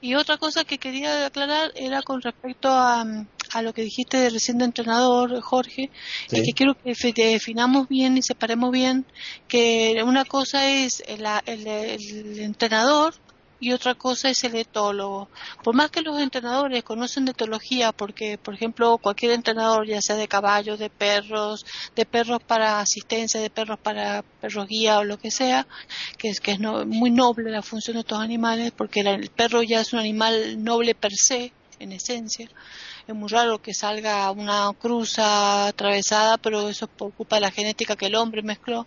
Y otra cosa que quería aclarar era con respecto a, a lo que dijiste de recién de entrenador, Jorge, y que quiero que definamos bien y separemos bien que una cosa es el, el entrenador y otra cosa es el etólogo. Por más que los entrenadores conocen etología, porque, por ejemplo, cualquier entrenador, ya sea de caballos, de perros, de perros para asistencia, de perros para perros guía o lo que sea, que es que es muy noble la función de estos animales, porque el perro ya es un animal noble per se, en esencia. Es muy raro que salga una cruza atravesada, pero eso es por culpa de la genética que el hombre mezcló.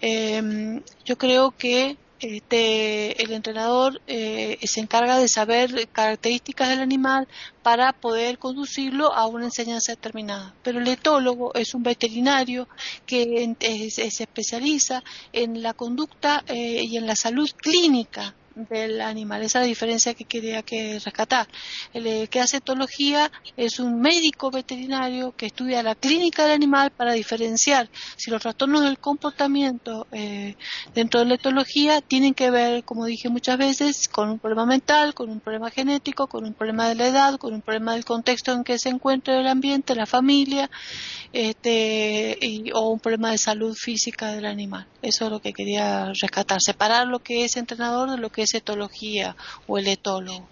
Eh, yo creo que este, el entrenador eh, se encarga de saber características del animal para poder conducirlo a una enseñanza determinada. Pero el etólogo es un veterinario que se especializa en la conducta eh, y en la salud clínica del animal. Esa es la diferencia que quería que rescatar. El que hace etología es un médico veterinario que estudia la clínica del animal para diferenciar si los trastornos del comportamiento eh, dentro de la etología tienen que ver, como dije muchas veces, con un problema mental, con un problema genético, con un problema de la edad, con un problema del contexto en que se encuentra el ambiente, la familia, este, o un problema de salud física del animal. Eso es lo que quería rescatar, separar lo que es entrenador de lo que etología o el etólogo.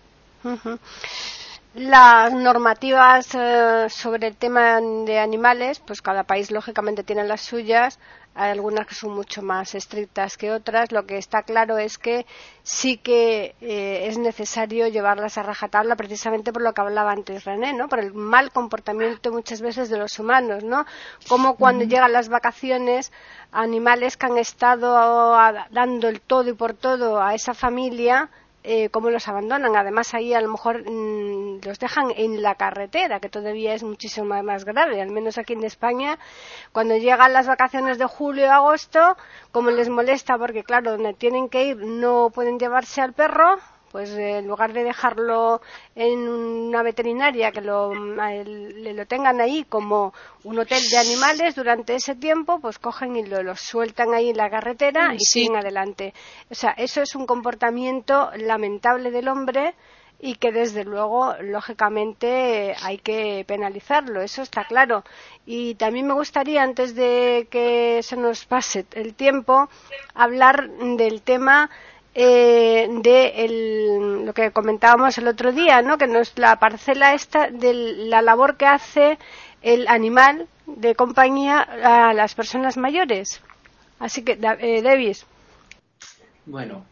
Las normativas eh, sobre el tema de animales, pues cada país lógicamente tiene las suyas. Hay algunas que son mucho más estrictas que otras. Lo que está claro es que sí que eh, es necesario llevarlas a rajatabla precisamente por lo que hablaba antes René, ¿no? Por el mal comportamiento muchas veces de los humanos, ¿no? Como cuando llegan las vacaciones, animales que han estado dando el todo y por todo a esa familia, eh, cómo los abandonan. Además, ahí a lo mejor mm, los dejan en la carretera, que todavía es muchísimo más grave. Al menos aquí en España, cuando llegan las vacaciones de julio y agosto, como les molesta, porque claro, donde tienen que ir no pueden llevarse al perro, pues eh, en lugar de dejarlo en una veterinaria que lo, tengan ahí como un hotel de animales durante ese tiempo, pues cogen y lo, sueltan ahí en la carretera y siguen adelante. O sea, eso es un comportamiento lamentable del hombre y que desde luego, lógicamente, hay que penalizarlo, eso está claro. Y también me gustaría, antes de que se nos pase el tiempo, hablar del tema eh, de lo que comentábamos el otro día, ¿no? que nos la parcela esta de la labor que hace el animal de compañía a las personas mayores. Así que, eh, Davis. Bueno,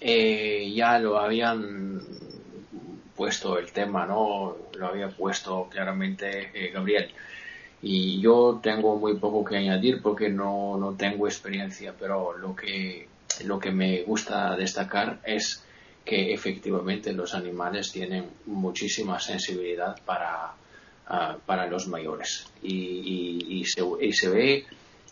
eh, ya lo habían puesto el tema, ¿no? Lo había puesto claramente eh, Gabriel. Y yo tengo muy poco que añadir porque no, no tengo experiencia, pero lo que lo que me gusta destacar es que efectivamente los animales tienen muchísima sensibilidad para, ah, para los mayores. Y, se, ve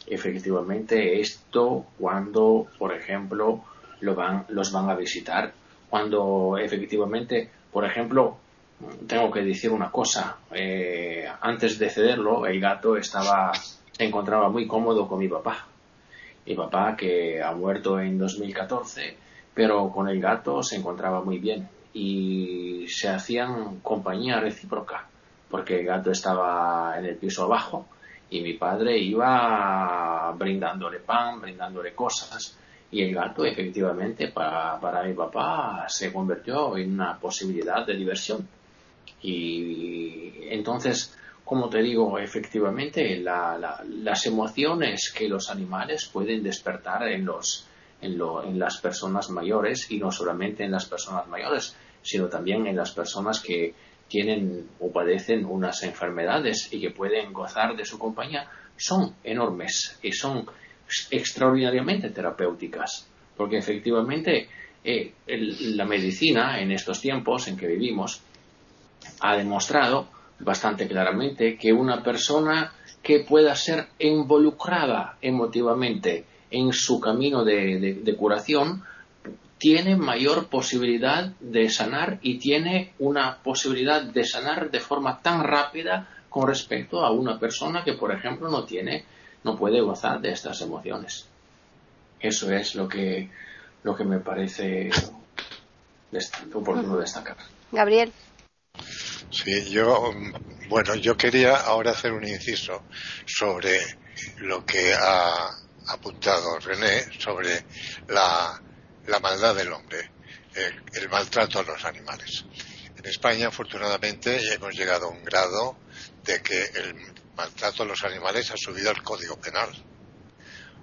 efectivamente esto cuando por ejemplo lo van, los van a visitar. Cuando efectivamente por ejemplo tengo que decir una cosa eh, antes de cederlo el gato estaba se encontraba muy cómodo con mi papá mi papá que ha muerto en 2014, pero con el gato se encontraba muy bien y se hacían compañía recíproca, porque el gato estaba en el piso abajo y mi padre iba brindándole pan, brindándole cosas y el gato efectivamente para, para mi papá se convirtió en una posibilidad de diversión. Y entonces como te digo, efectivamente, las emociones que los animales pueden despertar en los, en, lo, en las personas mayores y no solamente en las personas mayores, sino también en las personas que tienen o padecen unas enfermedades y que pueden gozar de su compañía, son enormes y son extraordinariamente terapéuticas, porque efectivamente eh, la medicina en estos tiempos en que vivimos ha demostrado bastante claramente que una persona que pueda ser involucrada emotivamente en su camino de, curación tiene mayor posibilidad de sanar y tiene una posibilidad de sanar de forma tan rápida con respecto a una persona que, por ejemplo, no tiene, no puede gozar de estas emociones. Eso es lo que, lo que me parece oportuno destacar. Gabriel. Sí, yo, bueno, yo quería ahora hacer un inciso sobre lo que ha apuntado René sobre la, maldad del hombre, el, maltrato a los animales. En España, afortunadamente, hemos llegado a un grado de que el maltrato a los animales ha subido al Código Penal.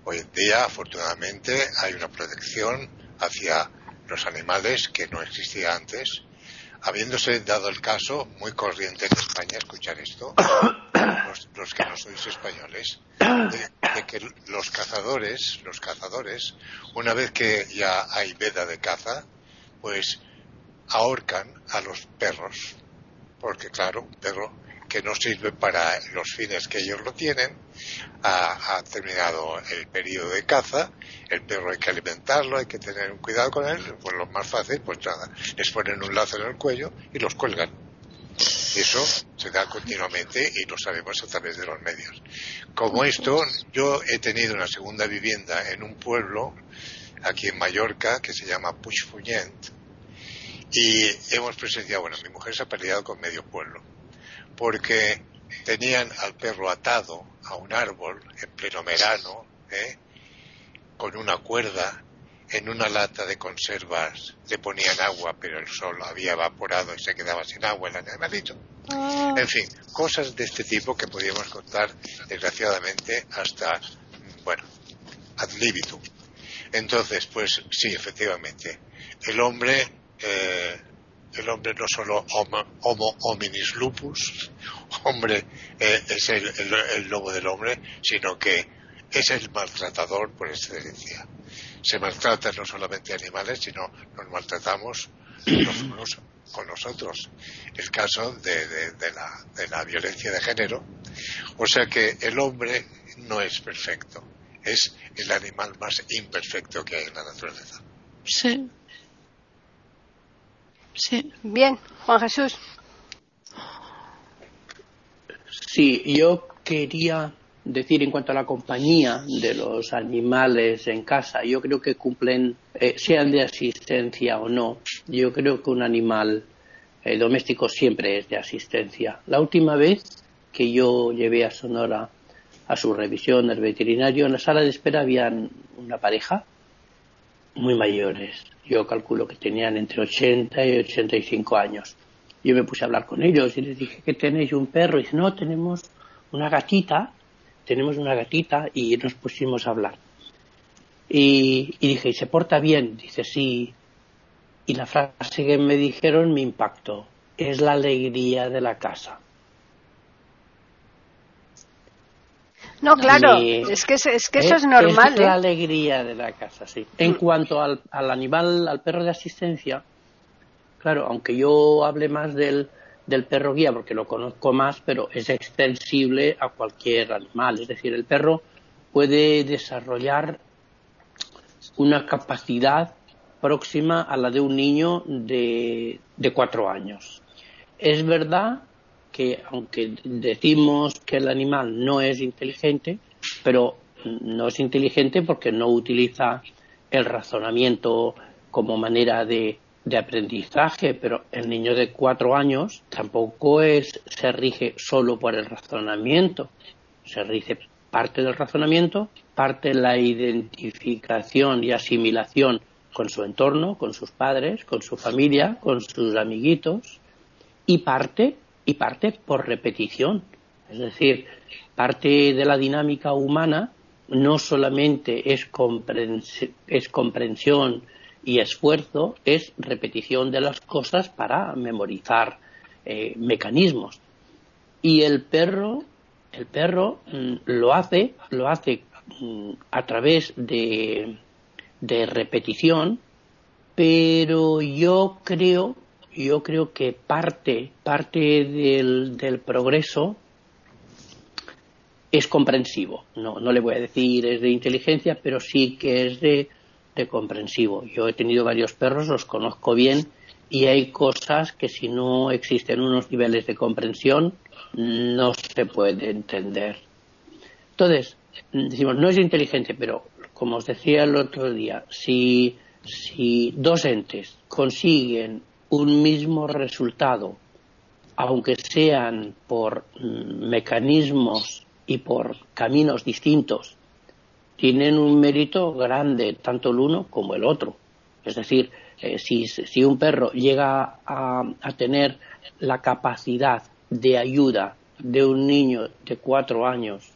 Hoy en día, afortunadamente, hay una protección hacia los animales que no existía antes habiéndose dado el caso muy corriente en España, escuchar esto, los, que no sois españoles, de, que los cazadores, los cazadores, una vez que ya hay veda de caza, pues ahorcan a los perros, porque claro, un perro que no sirve para los fines que ellos lo tienen, ha, terminado el periodo de caza, el perro hay que alimentarlo, hay que tener un cuidado con él, pues lo más fácil, pues nada, les ponen un lazo en el cuello y los cuelgan. Eso se da continuamente y lo sabemos a través de los medios. Como esto, yo he tenido una segunda vivienda en un pueblo aquí en Mallorca que se llama Puigfunyent y hemos presenciado, bueno, mi mujer se ha peleado con medio pueblo porque tenían al perro atado a un árbol en pleno verano, ¿eh? con una cuerda, en una lata de conservas le ponían agua, pero el sol había evaporado y se quedaba sin agua el animalito. Ah. En fin, cosas de este tipo que podíamos contar, desgraciadamente, hasta, bueno, ad libitum. Entonces, pues sí, efectivamente, el hombre eh, el hombre no solo homo, hominis lupus, hombre eh, es el, lobo del hombre, sino que es el maltratador por excelencia. Se maltrata no solamente animales, sino nos maltratamos con nosotros. El caso de, la, de la violencia de género. O sea que el hombre no es perfecto, es el animal más imperfecto que hay en la naturaleza. Sí, Sí. Bien, Juan Jesús. Sí, yo quería decir en cuanto a la compañía de los animales en casa, yo creo que cumplen, eh, sean de asistencia o no, yo creo que un animal eh, doméstico siempre es de asistencia. La última vez que yo llevé a Sonora a su revisión del veterinario, en la sala de espera había una pareja muy mayores, yo calculo que tenían entre 80 y 85 años. Yo me puse a hablar con ellos y les dije que tenéis un perro y dice no tenemos una gatita tenemos una gatita y nos pusimos a hablar y, y dije y se porta bien dice sí y la frase que me dijeron me impactó. Es la alegría de la casa No, claro, es que, es que eso es, normal. Es la ¿eh? alegría de la casa, sí. En cuanto al, animal, al perro de asistencia, claro, aunque yo hable más del, del perro guía porque lo conozco más, pero es extensible a cualquier animal. Es decir, el perro puede desarrollar una capacidad próxima a la de un niño de, de cuatro años. Es verdad que aunque decimos que el animal no es inteligente, pero no es inteligente porque no utiliza el razonamiento como manera de, aprendizaje, pero el niño de cuatro años tampoco es, se rige solo por el razonamiento, se rige parte del razonamiento, parte la identificación y asimilación con su entorno, con sus padres, con su familia, con sus amiguitos, y parte y parte por repetición. Es decir, parte de la dinámica humana no solamente es, es comprensión y esfuerzo, es repetición de las cosas para memorizar eh, mecanismos. Y el perro, el perro mm, lo hace, lo hace mm, a través de, de repetición, pero yo creo, yo creo que parte, parte del, del progreso es comprensivo. No, no le voy a decir es de inteligencia, pero sí que es de, de comprensivo. Yo he tenido varios perros, los conozco bien y hay cosas que si no existen unos niveles de comprensión no se puede entender. Entonces, decimos, no es inteligente, pero como os decía el otro día, si, si dos entes consiguen un mismo resultado, aunque sean por mecanismos y por caminos distintos, tienen un mérito grande, tanto el uno como el otro. Es decir, eh, si, si, un perro llega a, tener la capacidad de ayuda de un niño de cuatro años,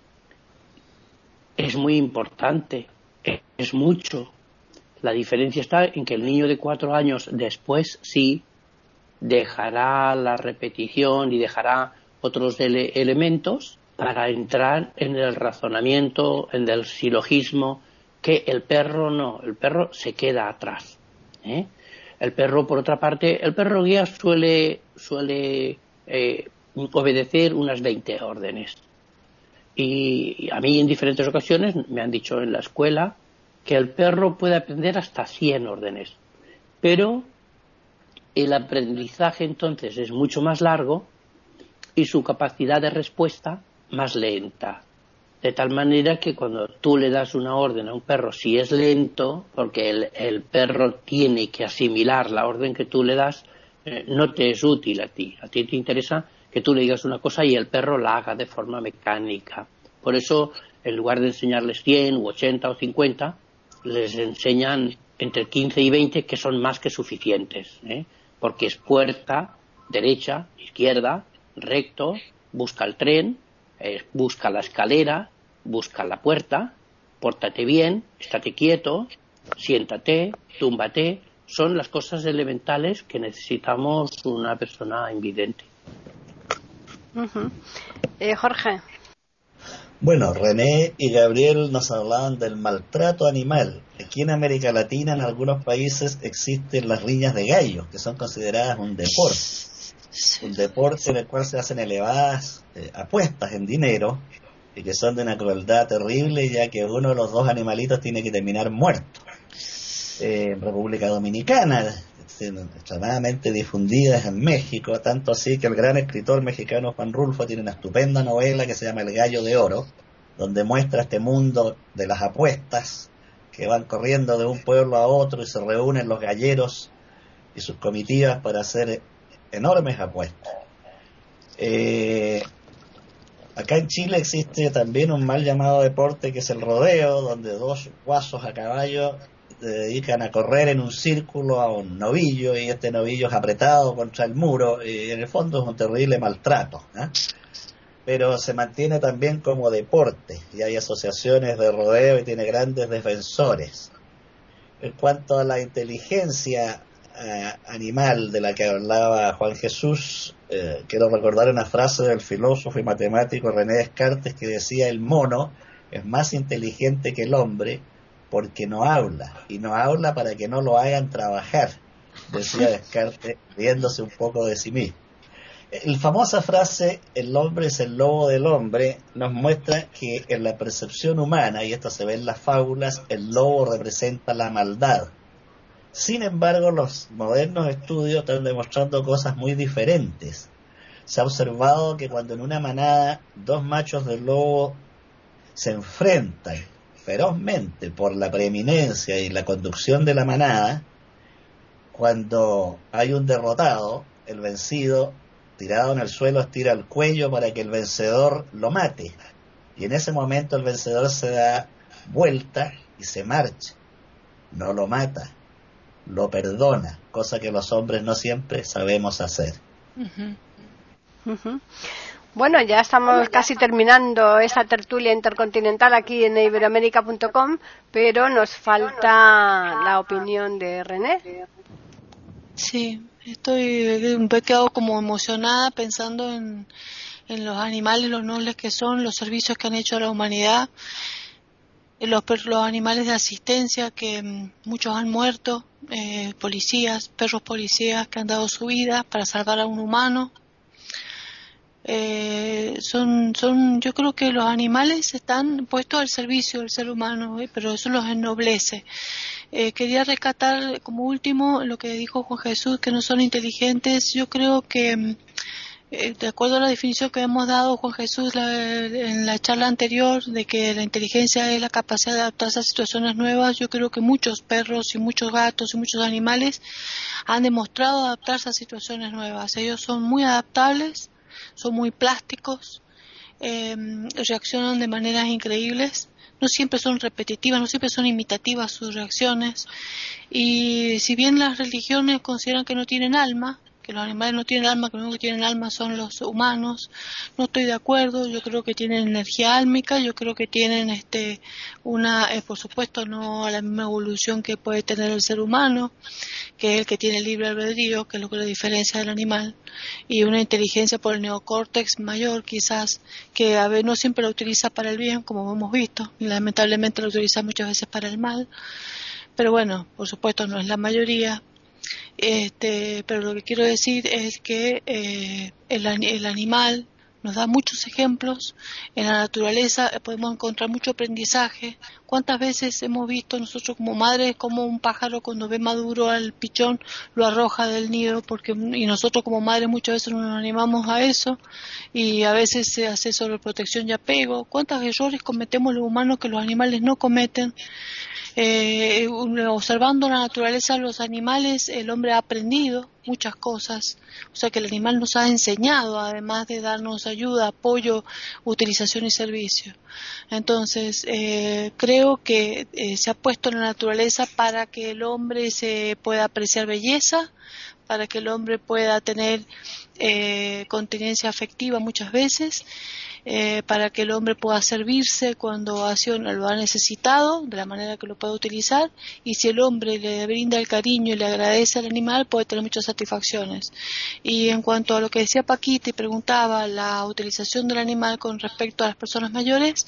es muy importante, es mucho. La diferencia está en que el niño de cuatro años después sí dejará la repetición y dejará otros ele elementos para entrar en el razonamiento, en el silogismo, que el perro no, el perro se queda atrás. ¿eh? El perro, por otra parte, el perro guía suele, suele eh, obedecer unas 20 órdenes. Y, a mí en diferentes ocasiones me han dicho en la escuela que el perro puede aprender hasta 100 órdenes. Pero el aprendizaje entonces es mucho más largo y su capacidad de respuesta más lenta. De tal manera que cuando tú le das una orden a un perro, si es lento, porque el, perro tiene que asimilar la orden que tú le das, eh, no te es útil a ti. A ti te interesa que tú le digas una cosa y el perro la haga de forma mecánica. Por eso, en lugar de enseñarles 100 u 80 o 50, les enseñan entre 15 y 20 que son más que suficientes. ¿eh? Porque es puerta, derecha, izquierda, recto, busca el tren, eh, busca la escalera, busca la puerta, pórtate bien, estate quieto, siéntate, túmbate, son las cosas elementales que necesitamos una persona invidente. Eh, Jorge. Bueno, René y Gabriel nos hablaban del maltrato animal. Aquí en América Latina, en algunos países, existen las riñas de gallos, que son consideradas un deporte un deporte en el cual se hacen elevadas eh, apuestas en dinero y que son de una crueldad terrible ya que uno de los dos animalitos tiene que terminar muerto. Eh, en República Dominicana, extremadamente difundidas en México, tanto así que el gran escritor mexicano Juan Rulfo tiene una estupenda novela que se llama El Gallo de Oro, donde muestra este mundo de las apuestas que van corriendo de un pueblo a otro y se reúnen los galleros y sus comitivas para hacer enormes apuestas. Eh, acá en Chile existe también un mal llamado deporte que es el rodeo, donde dos guasos a caballo dedican a correr en un círculo a un novillo y este novillo es apretado contra el muro y en el fondo es un terrible maltrato. ¿eh? Pero se mantiene también como deporte y hay asociaciones de rodeo y tiene grandes defensores. En cuanto a la inteligencia eh, animal de la que hablaba Juan Jesús, eh, quiero recordar una frase del filósofo y matemático René Descartes que decía el mono es más inteligente que el hombre porque no habla y no habla para que no lo hagan trabajar, decía Descartes riéndose un poco de sí mismo. La famosa frase el hombre es el lobo del hombre nos muestra que en la percepción humana, y esto se ve en las fábulas, el lobo representa la maldad sin embargo, los modernos estudios están demostrando cosas muy diferentes. Se ha observado que cuando en una manada dos machos de lobo se enfrentan ferozmente por la preeminencia y la conducción de la manada, cuando hay un derrotado, el vencido, tirado en el suelo, estira el cuello para que el vencedor lo mate. Y en ese momento el vencedor se da vuelta y se marcha. No lo mata, lo perdona, cosa que los hombres no siempre sabemos hacer. Bueno, ya estamos casi terminando esta tertulia intercontinental aquí en iberoamérica.com, pero nos falta la opinión de René. Sí, estoy un poco como emocionada pensando en, los animales, los nobles que son, los servicios que han hecho a la humanidad, los, los animales de asistencia que mm, muchos han muerto, eh, policías, perros policías que han dado su vida para salvar a un humano eh, son, son, yo creo que los animales están puestos al servicio del ser humano, eh, pero eso los ennoblece. Eh, quería rescatar como último lo que dijo Juan Jesús, que no son inteligentes. Yo creo que, mm, eh, de acuerdo a la definición que hemos dado Juan Jesús en la charla anterior, de que la inteligencia es la capacidad de adaptarse a situaciones nuevas, yo creo que muchos perros y muchos gatos y muchos animales han demostrado adaptarse a situaciones nuevas. Ellos son muy adaptables son muy plásticos, eh, reaccionan de maneras increíbles, no siempre son repetitivas, no siempre son imitativas sus reacciones. Y si bien las religiones consideran que no tienen alma, que los animales no tienen alma, que lo único que tienen alma son los humanos. No estoy de acuerdo, yo creo que tienen energía álmica, yo creo que tienen este una, eh, por supuesto, no la misma evolución que puede tener el ser humano, que es el que tiene libre albedrío, que es lo que la diferencia del animal, y una inteligencia por el neocórtex mayor quizás, que a veces no siempre lo utiliza para el bien, como hemos visto, y lamentablemente lo utiliza muchas veces para el mal. Pero bueno, por supuesto no es la mayoría, este, pero lo que quiero decir es que eh, el, el, animal nos da muchos ejemplos. En la naturaleza podemos encontrar mucho aprendizaje. ¿Cuántas veces hemos visto nosotros como madres como un pájaro cuando ve maduro al pichón lo arroja del nido? Porque, y nosotros como madres muchas veces nos animamos a eso y a veces se hace sobreprotección y apego. ¿Cuántos errores cometemos los humanos que los animales no cometen? Eh, observando la naturaleza de los animales, el hombre ha aprendido muchas cosas. O sea que el animal nos ha enseñado, además de darnos ayuda, apoyo, utilización y servicio. Entonces, eh, creo que eh, se ha puesto la naturaleza para que el hombre se pueda apreciar belleza, para que el hombre pueda tener eh, continencia afectiva muchas veces eh, para que el hombre pueda servirse cuando lo ha necesitado, de la manera que lo pueda utilizar, y si el hombre le brinda el cariño y le agradece al animal, puede tener muchas satisfacciones. Y en cuanto a lo que decía Paquita y preguntaba la utilización del animal con respecto a las personas mayores,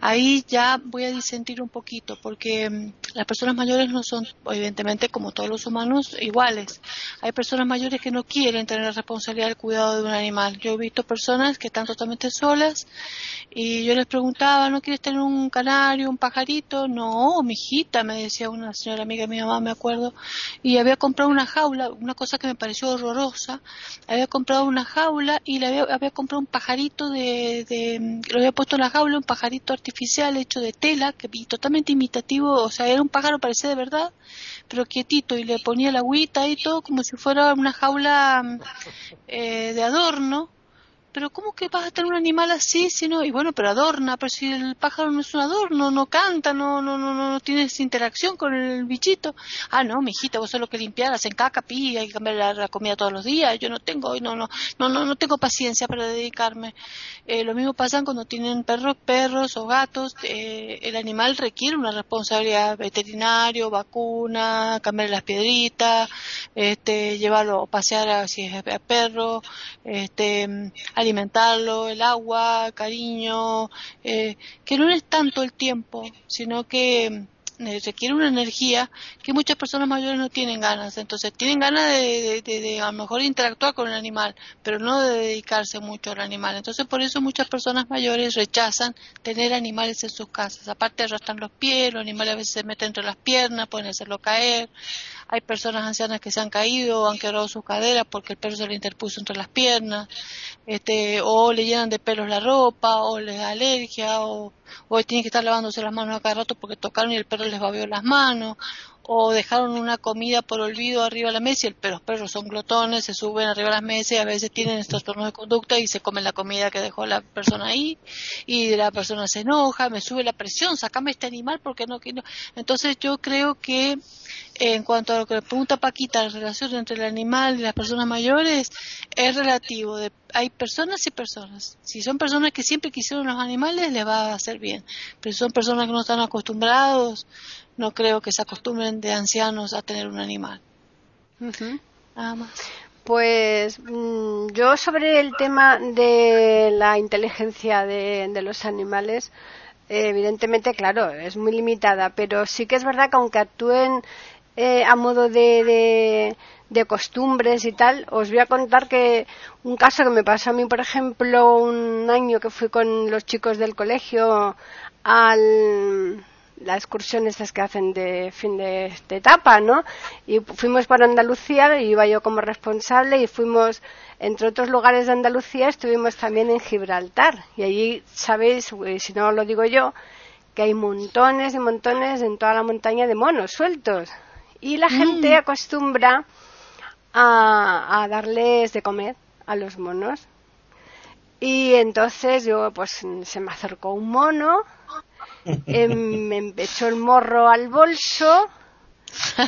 ahí ya voy a disentir un poquito, porque mm, las personas mayores no son, evidentemente, como todos los humanos, iguales. Hay personas mayores que no quieren tener la responsabilidad del cuidado de un animal. Yo he visto personas que están totalmente solas, y yo les preguntaba, ¿no quieres tener un canario, un pajarito? No, mi hijita, me decía una señora amiga de mi mamá, me acuerdo, y había comprado una jaula, una cosa que me pareció horrorosa, había comprado una jaula y le había, comprado un pajarito de, de, lo había puesto en la jaula, un pajarito artificial hecho de tela, que totalmente imitativo, o sea, era un pájaro, parecía de verdad, pero quietito, y le ponía la agüita y todo como si fuera una jaula eh, de adorno, pero ¿cómo que vas a tener un animal así si no? Y bueno, pero adorna, pero si el pájaro no es un adorno, no canta, no, no, no, no, tienes interacción con el bichito. Ah, no, mijita, vos solo que limpiar, hacen caca, pi, hay que cambiar la, comida todos los días. Yo no tengo, no, no, no, no, no tengo paciencia para dedicarme. Eh, lo mismo pasa cuando tienen perros, perros o gatos. Eh, el animal requiere una responsabilidad veterinario, vacuna, cambiar las piedritas, este, llevarlo a pasear si es perro, este, alimentarlo, el agua, cariño, eh, que no es tanto el tiempo, sino que eh, requiere una energía que muchas personas mayores no tienen ganas. Entonces tienen ganas de, de, a lo mejor interactuar con el animal, pero no de dedicarse mucho al animal. Entonces por eso muchas personas mayores rechazan tener animales en sus casas. Aparte arrastran los pies, los animales a veces se meten entre las piernas, pueden hacerlo caer. Hay personas ancianas que se han caído han quebrado sus caderas porque el perro se le interpuso entre las piernas, este, o le llenan de pelos la ropa, o les da alergia, o, o tienen que estar lavándose las manos a cada rato porque tocaron y el perro les babeó las manos, o dejaron una comida por olvido arriba de la mesa y los perros son glotones, se suben arriba de las mesas y a veces tienen estos trastornos de conducta y se comen la comida que dejó la persona ahí y la persona se enoja, me sube la presión, sacame este animal porque no quiero. Entonces yo creo que en cuanto a lo que le pregunta Paquita, la relación entre el animal y las personas mayores es relativo. hay personas y personas. Si son personas que siempre quisieron los animales, les va a hacer bien. Pero son personas que no están acostumbrados, no creo que se acostumbren de ancianos a tener un animal. Nada más. Pues mm, yo sobre el tema de la inteligencia de, los animales, evidentemente, claro, es muy limitada, pero sí que es verdad que aunque actúen eh, a modo de, de, costumbres y tal, os voy a contar que un caso que me pasó a mí, por ejemplo, un año que fui con los chicos del colegio al las excursiones que hacen de fin de, etapa, ¿no? Y fuimos por Andalucía, iba yo como responsable, y fuimos, entre otros lugares de Andalucía, estuvimos también en Gibraltar. Y allí, sabéis, eh, si no lo digo yo, que hay montones y montones en toda la montaña de monos sueltos. Y la gente mm. acostumbra a, darles de comer a los monos. Y entonces yo, pues se me acercó un mono, em, me echó el morro al bolso,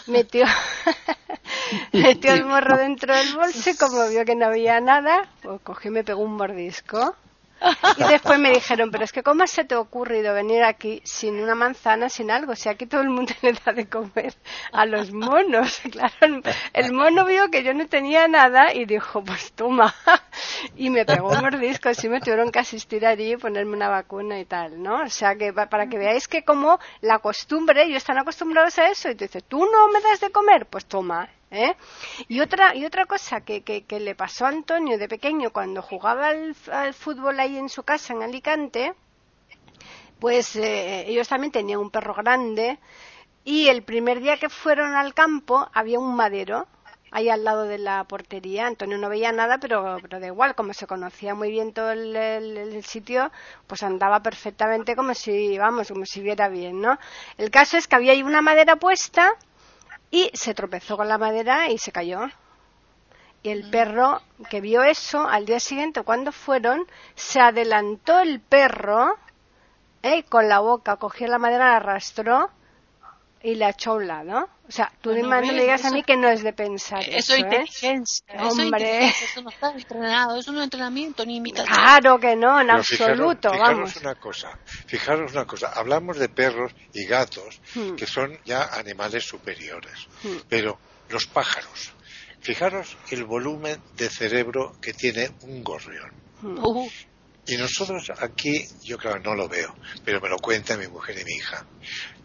metió, metió el morro dentro del bolso y como vio que no había nada, pues cogí y me pegó un mordisco. Y después me dijeron, pero es que ¿cómo se te ha ocurrido venir aquí sin una manzana, sin algo? Si aquí todo el mundo le da de comer a los monos. Claro, el mono vio que yo no tenía nada y dijo, pues toma. Y me pegó un mordisco, y me tuvieron que asistir allí y ponerme una vacuna y tal, ¿no? O sea, que para que veáis que como la costumbre, ellos están acostumbrados a eso y te dices, ¿tú no me das de comer? Pues toma. ¿Eh? Y otra y otra cosa que, que, le pasó a Antonio de pequeño cuando jugaba al, fútbol ahí en su casa en Alicante, pues eh, ellos también tenían un perro grande y el primer día que fueron al campo había un madero ahí al lado de la portería. Antonio no veía nada, pero, pero da igual, como se conocía muy bien todo el, el, sitio, pues andaba perfectamente como si, vamos, como si viera bien, ¿no? El caso es que había ahí una madera puesta y se tropezó con la madera y se cayó. Y el mm. perro que vio eso, al día siguiente, cuando fueron, se adelantó el perro ¿eh? con la boca, cogió la madera, la arrastró y la echó a un lado. O sea, tú no, me digas a mí que no es de pensar. Eso, es ¿eh? inteligencia. Hombre. Eso, no está entrenado, es un entrenamiento ni imitación. Claro que no, en absoluto. Fijaros, vamos. una cosa, fijaros una cosa. Hablamos de perros y gatos, hmm. que son ya animales superiores. Hmm. Pero los pájaros, fijaros el volumen de cerebro que tiene un gorrión. Hmm. Uh. Y nosotros aquí, yo claro no lo veo, pero me lo cuenta mi mujer y mi hija.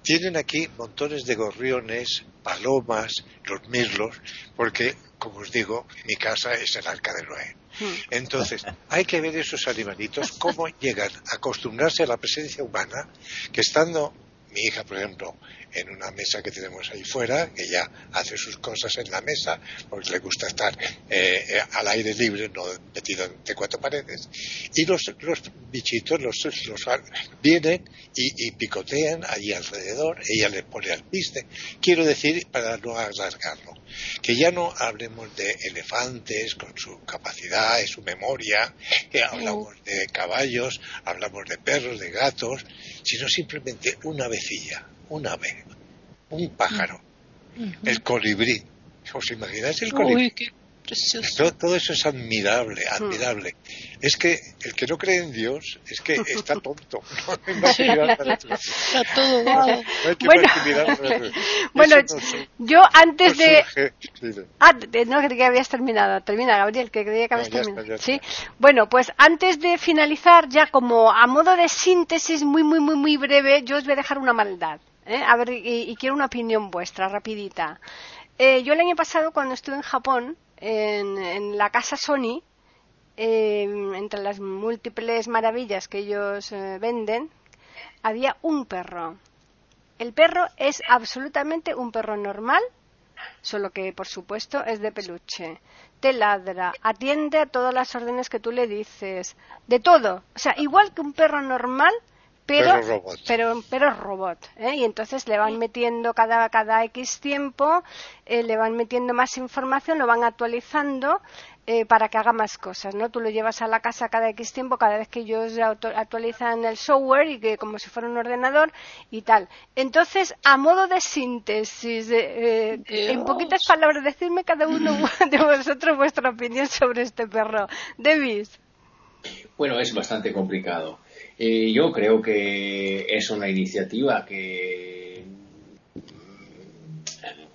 Tienen aquí montones de gorriones, palomas, los mirlos, porque, como os digo, mi casa es el Arca de Noé. Hmm. Entonces, hay que ver esos animalitos, cómo llegan a acostumbrarse a la presencia humana, que estando mi hija, por ejemplo, en una mesa que tenemos ahí fuera, que ella hace sus cosas en la mesa, porque le gusta estar eh, eh, al aire libre, no metido entre cuatro paredes, y los, los bichitos los, los vienen y, picotean allí alrededor, ella le pone al piste. Quiero decir, para no alargarlo, que ya no hablemos de elefantes con su capacidad y su memoria, que hablamos de caballos, hablamos de perros, de gatos, sino simplemente una vecilla un ave, un pájaro, el colibrí. ¿Os imagináis el colibrí? Todo, eso es admirable, mm. admirable. Es que el que no cree en Dios es que está tonto. está todo mal. bueno, yo antes de... Ah, no, que habías terminado. Termina, Gabriel, que creía que habías terminado. ¿Sí? Bueno, pues antes de finalizar, ya como a modo de síntesis muy, muy, muy, muy breve, yo os voy a dejar una maldad. ¿Eh? Ver, y, quiero una opinión vuestra, rapidita. Eh, yo el año pasado, cuando estuve en Japón, en, la casa Sony, em, entre las múltiples maravillas que ellos eh, venden, había un perro. El perro es absolutamente un perro normal, solo que por supuesto es de peluche. Te ladra, atiende a todas las órdenes que tú le dices, de todo. O sea, igual que un perro normal, pero Perro robot. pero pero robot ¿eh? y entonces le van metiendo cada cada x tiempo eh, le van metiendo más información lo van actualizando eh, para que haga más cosas, ¿no? Tú lo llevas a la casa cada X tiempo, cada vez que ellos actualizan el software y que como si fuera un ordenador y tal. Entonces, a modo de síntesis, eh, en poquitas palabras, decirme cada uno de vosotros vuestra opinión sobre este perro. Davis. Bueno, es bastante complicado. Eh, yo creo que es una iniciativa que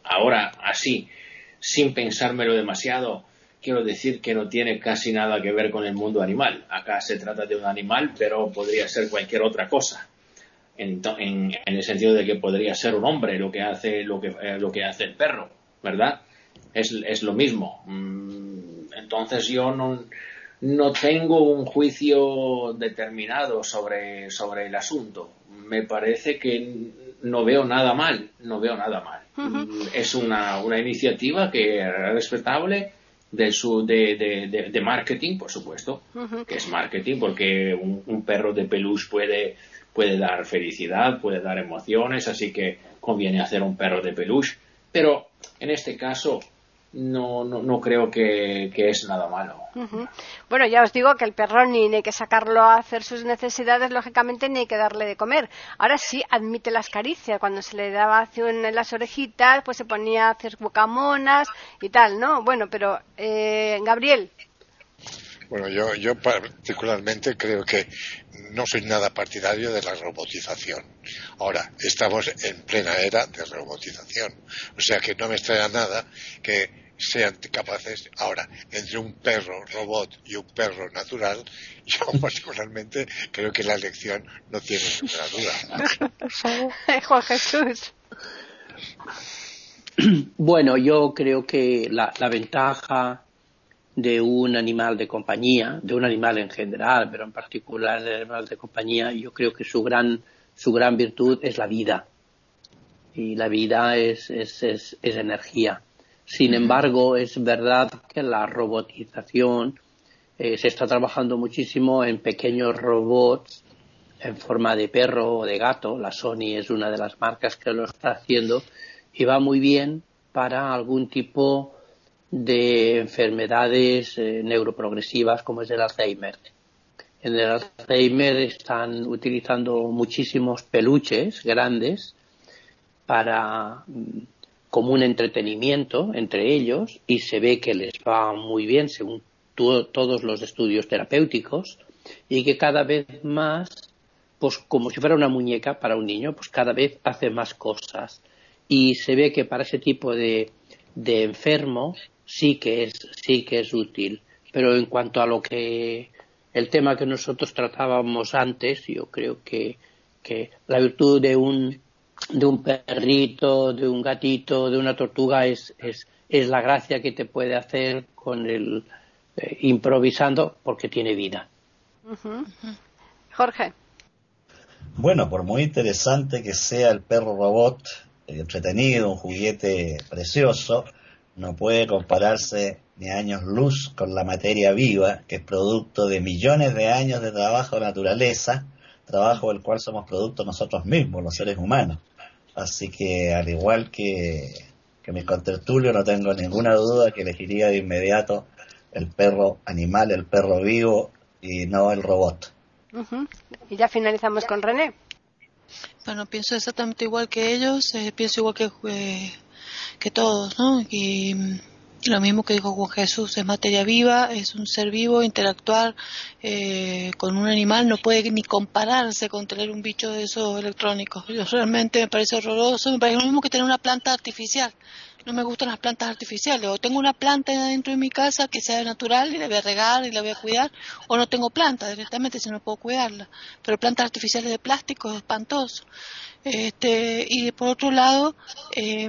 ahora así, sin pensármelo demasiado, quiero decir que no tiene casi nada que ver con el mundo animal. Acá se trata de un animal, pero podría ser cualquier otra cosa. En, el sentido de que podría ser un hombre lo que hace lo que, eh, lo que hace el perro, ¿verdad? Es, es lo mismo. Mm, Entonces yo no, no tengo un juicio determinado sobre, sobre el asunto. Me parece que no veo nada mal, no veo nada mal. Mm, Es una, una iniciativa que es respetable de, su, de, de, de- de marketing, por supuesto, que es marketing, porque un, un perro de peluche puede, puede dar felicidad, puede dar emociones, así que conviene hacer un perro de peluche. Pero en este caso no, no, no creo que, que es nada malo. Bueno, ya os digo que el perro ni ni hay que sacarlo a hacer sus necesidades, lógicamente, ni hay que darle de comer. Ahora sí admite las caricias. Cuando se le daba acción en las orejitas, pues se ponía a hacer bocamonas y tal, ¿no? Bueno, pero, eh, Gabriel. Bueno, yo, yo particularmente creo que no soy nada partidario de la robotización. Ahora, estamos en plena era de robotización. O sea que no me extraña nada que sean capaces, ahora, entre un perro robot y un perro natural, yo particularmente creo que la elección no tiene ninguna duda. Juan Jesús. Bueno, yo creo que la, la ventaja de un animal de compañía, de un animal en general, pero en particular del animal de compañía, yo creo que su gran, su gran virtud es la vida. Y la vida es, es, es, es energía. Sin embargo, es verdad que la robotización eh, se está trabajando muchísimo en pequeños robots en forma de perro o de gato. La Sony es una de las marcas que lo está haciendo y va muy bien para algún tipo de enfermedades eh, neuroprogresivas como es el Alzheimer. En el Alzheimer están utilizando muchísimos peluches grandes para mm, como un entretenimiento entre ellos y se ve que les va muy bien según tu- todos los estudios terapéuticos y que cada vez más pues como si fuera una muñeca para un niño pues cada vez hace más cosas. Y se ve que para ese tipo de, de enfermos sí que es sí que es útil. Pero en cuanto a lo que el tema que nosotros tratábamos antes yo creo que, que la virtud de un de un perrito, de un gatito, de una tortuga es, es, es la gracia que te puede hacer con el eh, improvisando porque tiene vida. Jorge. Bueno, por muy interesante que sea el perro robot, eh, entretenido, un juguete precioso, no puede compararse ni años luz con la materia viva, que es producto de millones de años de trabajo de naturaleza, trabajo del cual somos producto nosotros mismos, los seres humanos. Así que, al igual que, que mis contertulios, no tengo ninguna duda que elegiría de inmediato el perro animal, el perro vivo y no el robot. Ujú. Y ya finalizamos con René. Bueno, pienso exactamente igual que ellos, eh, pienso igual que, eh, que todos, ¿no? Y lo mismo que dijo Juan Jesús, es materia viva, es un ser vivo, interactuar eh, con un animal no puede ni compararse con tener un bicho de esos electrónicos. Yo realmente me parece horroroso, me parece lo mismo que tener una planta artificial. No me gustan las plantas artificiales. O tengo una planta dentro de mi casa que sea natural y la voy a regar y la voy a cuidar, o no tengo planta directamente si no puedo cuidarla. Pero plantas artificiales de plástico es espantoso. Este, y por otro lado, eh,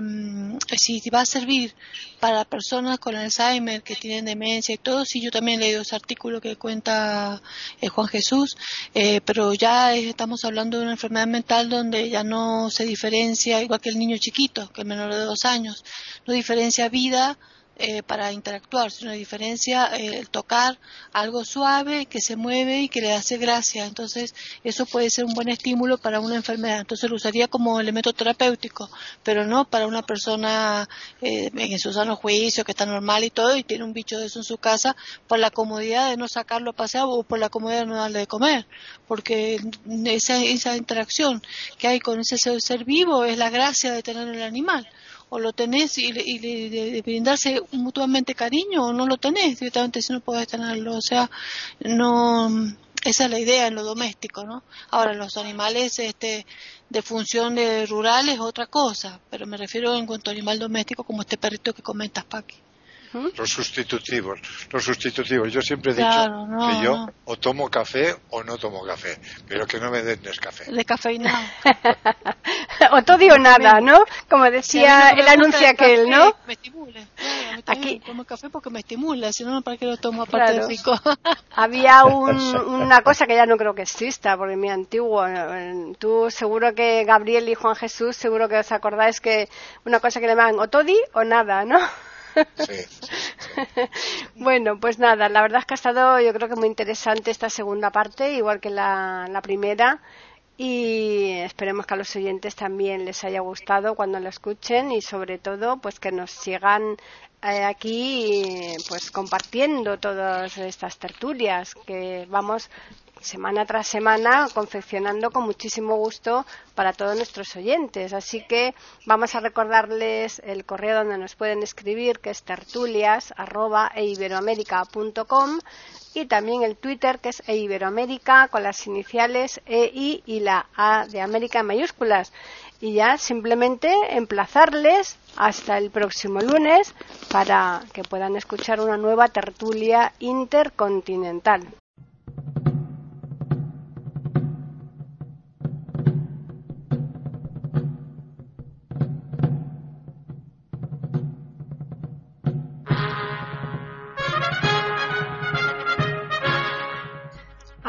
si va a servir para personas con Alzheimer que tienen demencia y todo, sí, yo también he leído ese artículo que cuenta eh, Juan Jesús, eh, pero ya estamos hablando de una enfermedad mental donde ya no se diferencia, igual que el niño chiquito, que es menor de dos años, no diferencia vida eh, para interactuar, sino diferencia eh, el tocar algo suave que se mueve y que le hace gracia. Entonces, eso puede ser un buen estímulo para una enfermedad. Entonces, lo usaría como elemento terapéutico, pero no para una persona eh, en su sano juicio, que está normal y todo, y tiene un bicho de eso en su casa, por la comodidad de no sacarlo a pasear o por la comodidad de no darle de comer. Porque esa, esa interacción que hay con ese ser vivo es la gracia de tener el animal o lo tenés y, y, de, brindarse mutuamente cariño o no lo tenés directamente si no podés tenerlo. O sea, no esa es la idea en lo doméstico, ¿no? Ahora, los animales este, de función de rural es otra cosa, pero me refiero en cuanto a animal doméstico como este perrito que comentas, Paqui. Los sustitutivos, los sustitutivos. Yo siempre he dicho que yo o tomo café o no tomo café, pero que no me den café. De cafeína. o todo o nada, ¿no? Como decía el anuncio aquel, ¿no? Me estimula. Aquí tomo café porque me estimula, si no, ¿para qué lo tomo aparte de rico? Había una cosa que ya no creo que exista, porque es muy antiguo. Tú seguro que Gabriel y Juan Jesús, seguro que os acordáis que una cosa que le llaman o todi o nada, ¿no? bueno, pues nada, la verdad es que ha estado yo creo que muy interesante esta segunda parte, igual que la, la primera y esperemos que a los oyentes también les haya gustado cuando lo escuchen y sobre todo pues que nos sigan eh, aquí pues compartiendo todas estas tertulias que vamos semana tras semana confeccionando con muchísimo gusto para todos nuestros oyentes. Así que vamos a recordarles el correo donde nos pueden escribir, que es tertulias.eiberoamerica.com y también el Twitter, que es eiberoamérica, con las iniciales EI y la A de América en mayúsculas. Y ya simplemente emplazarles hasta el próximo lunes para que puedan escuchar una nueva tertulia intercontinental.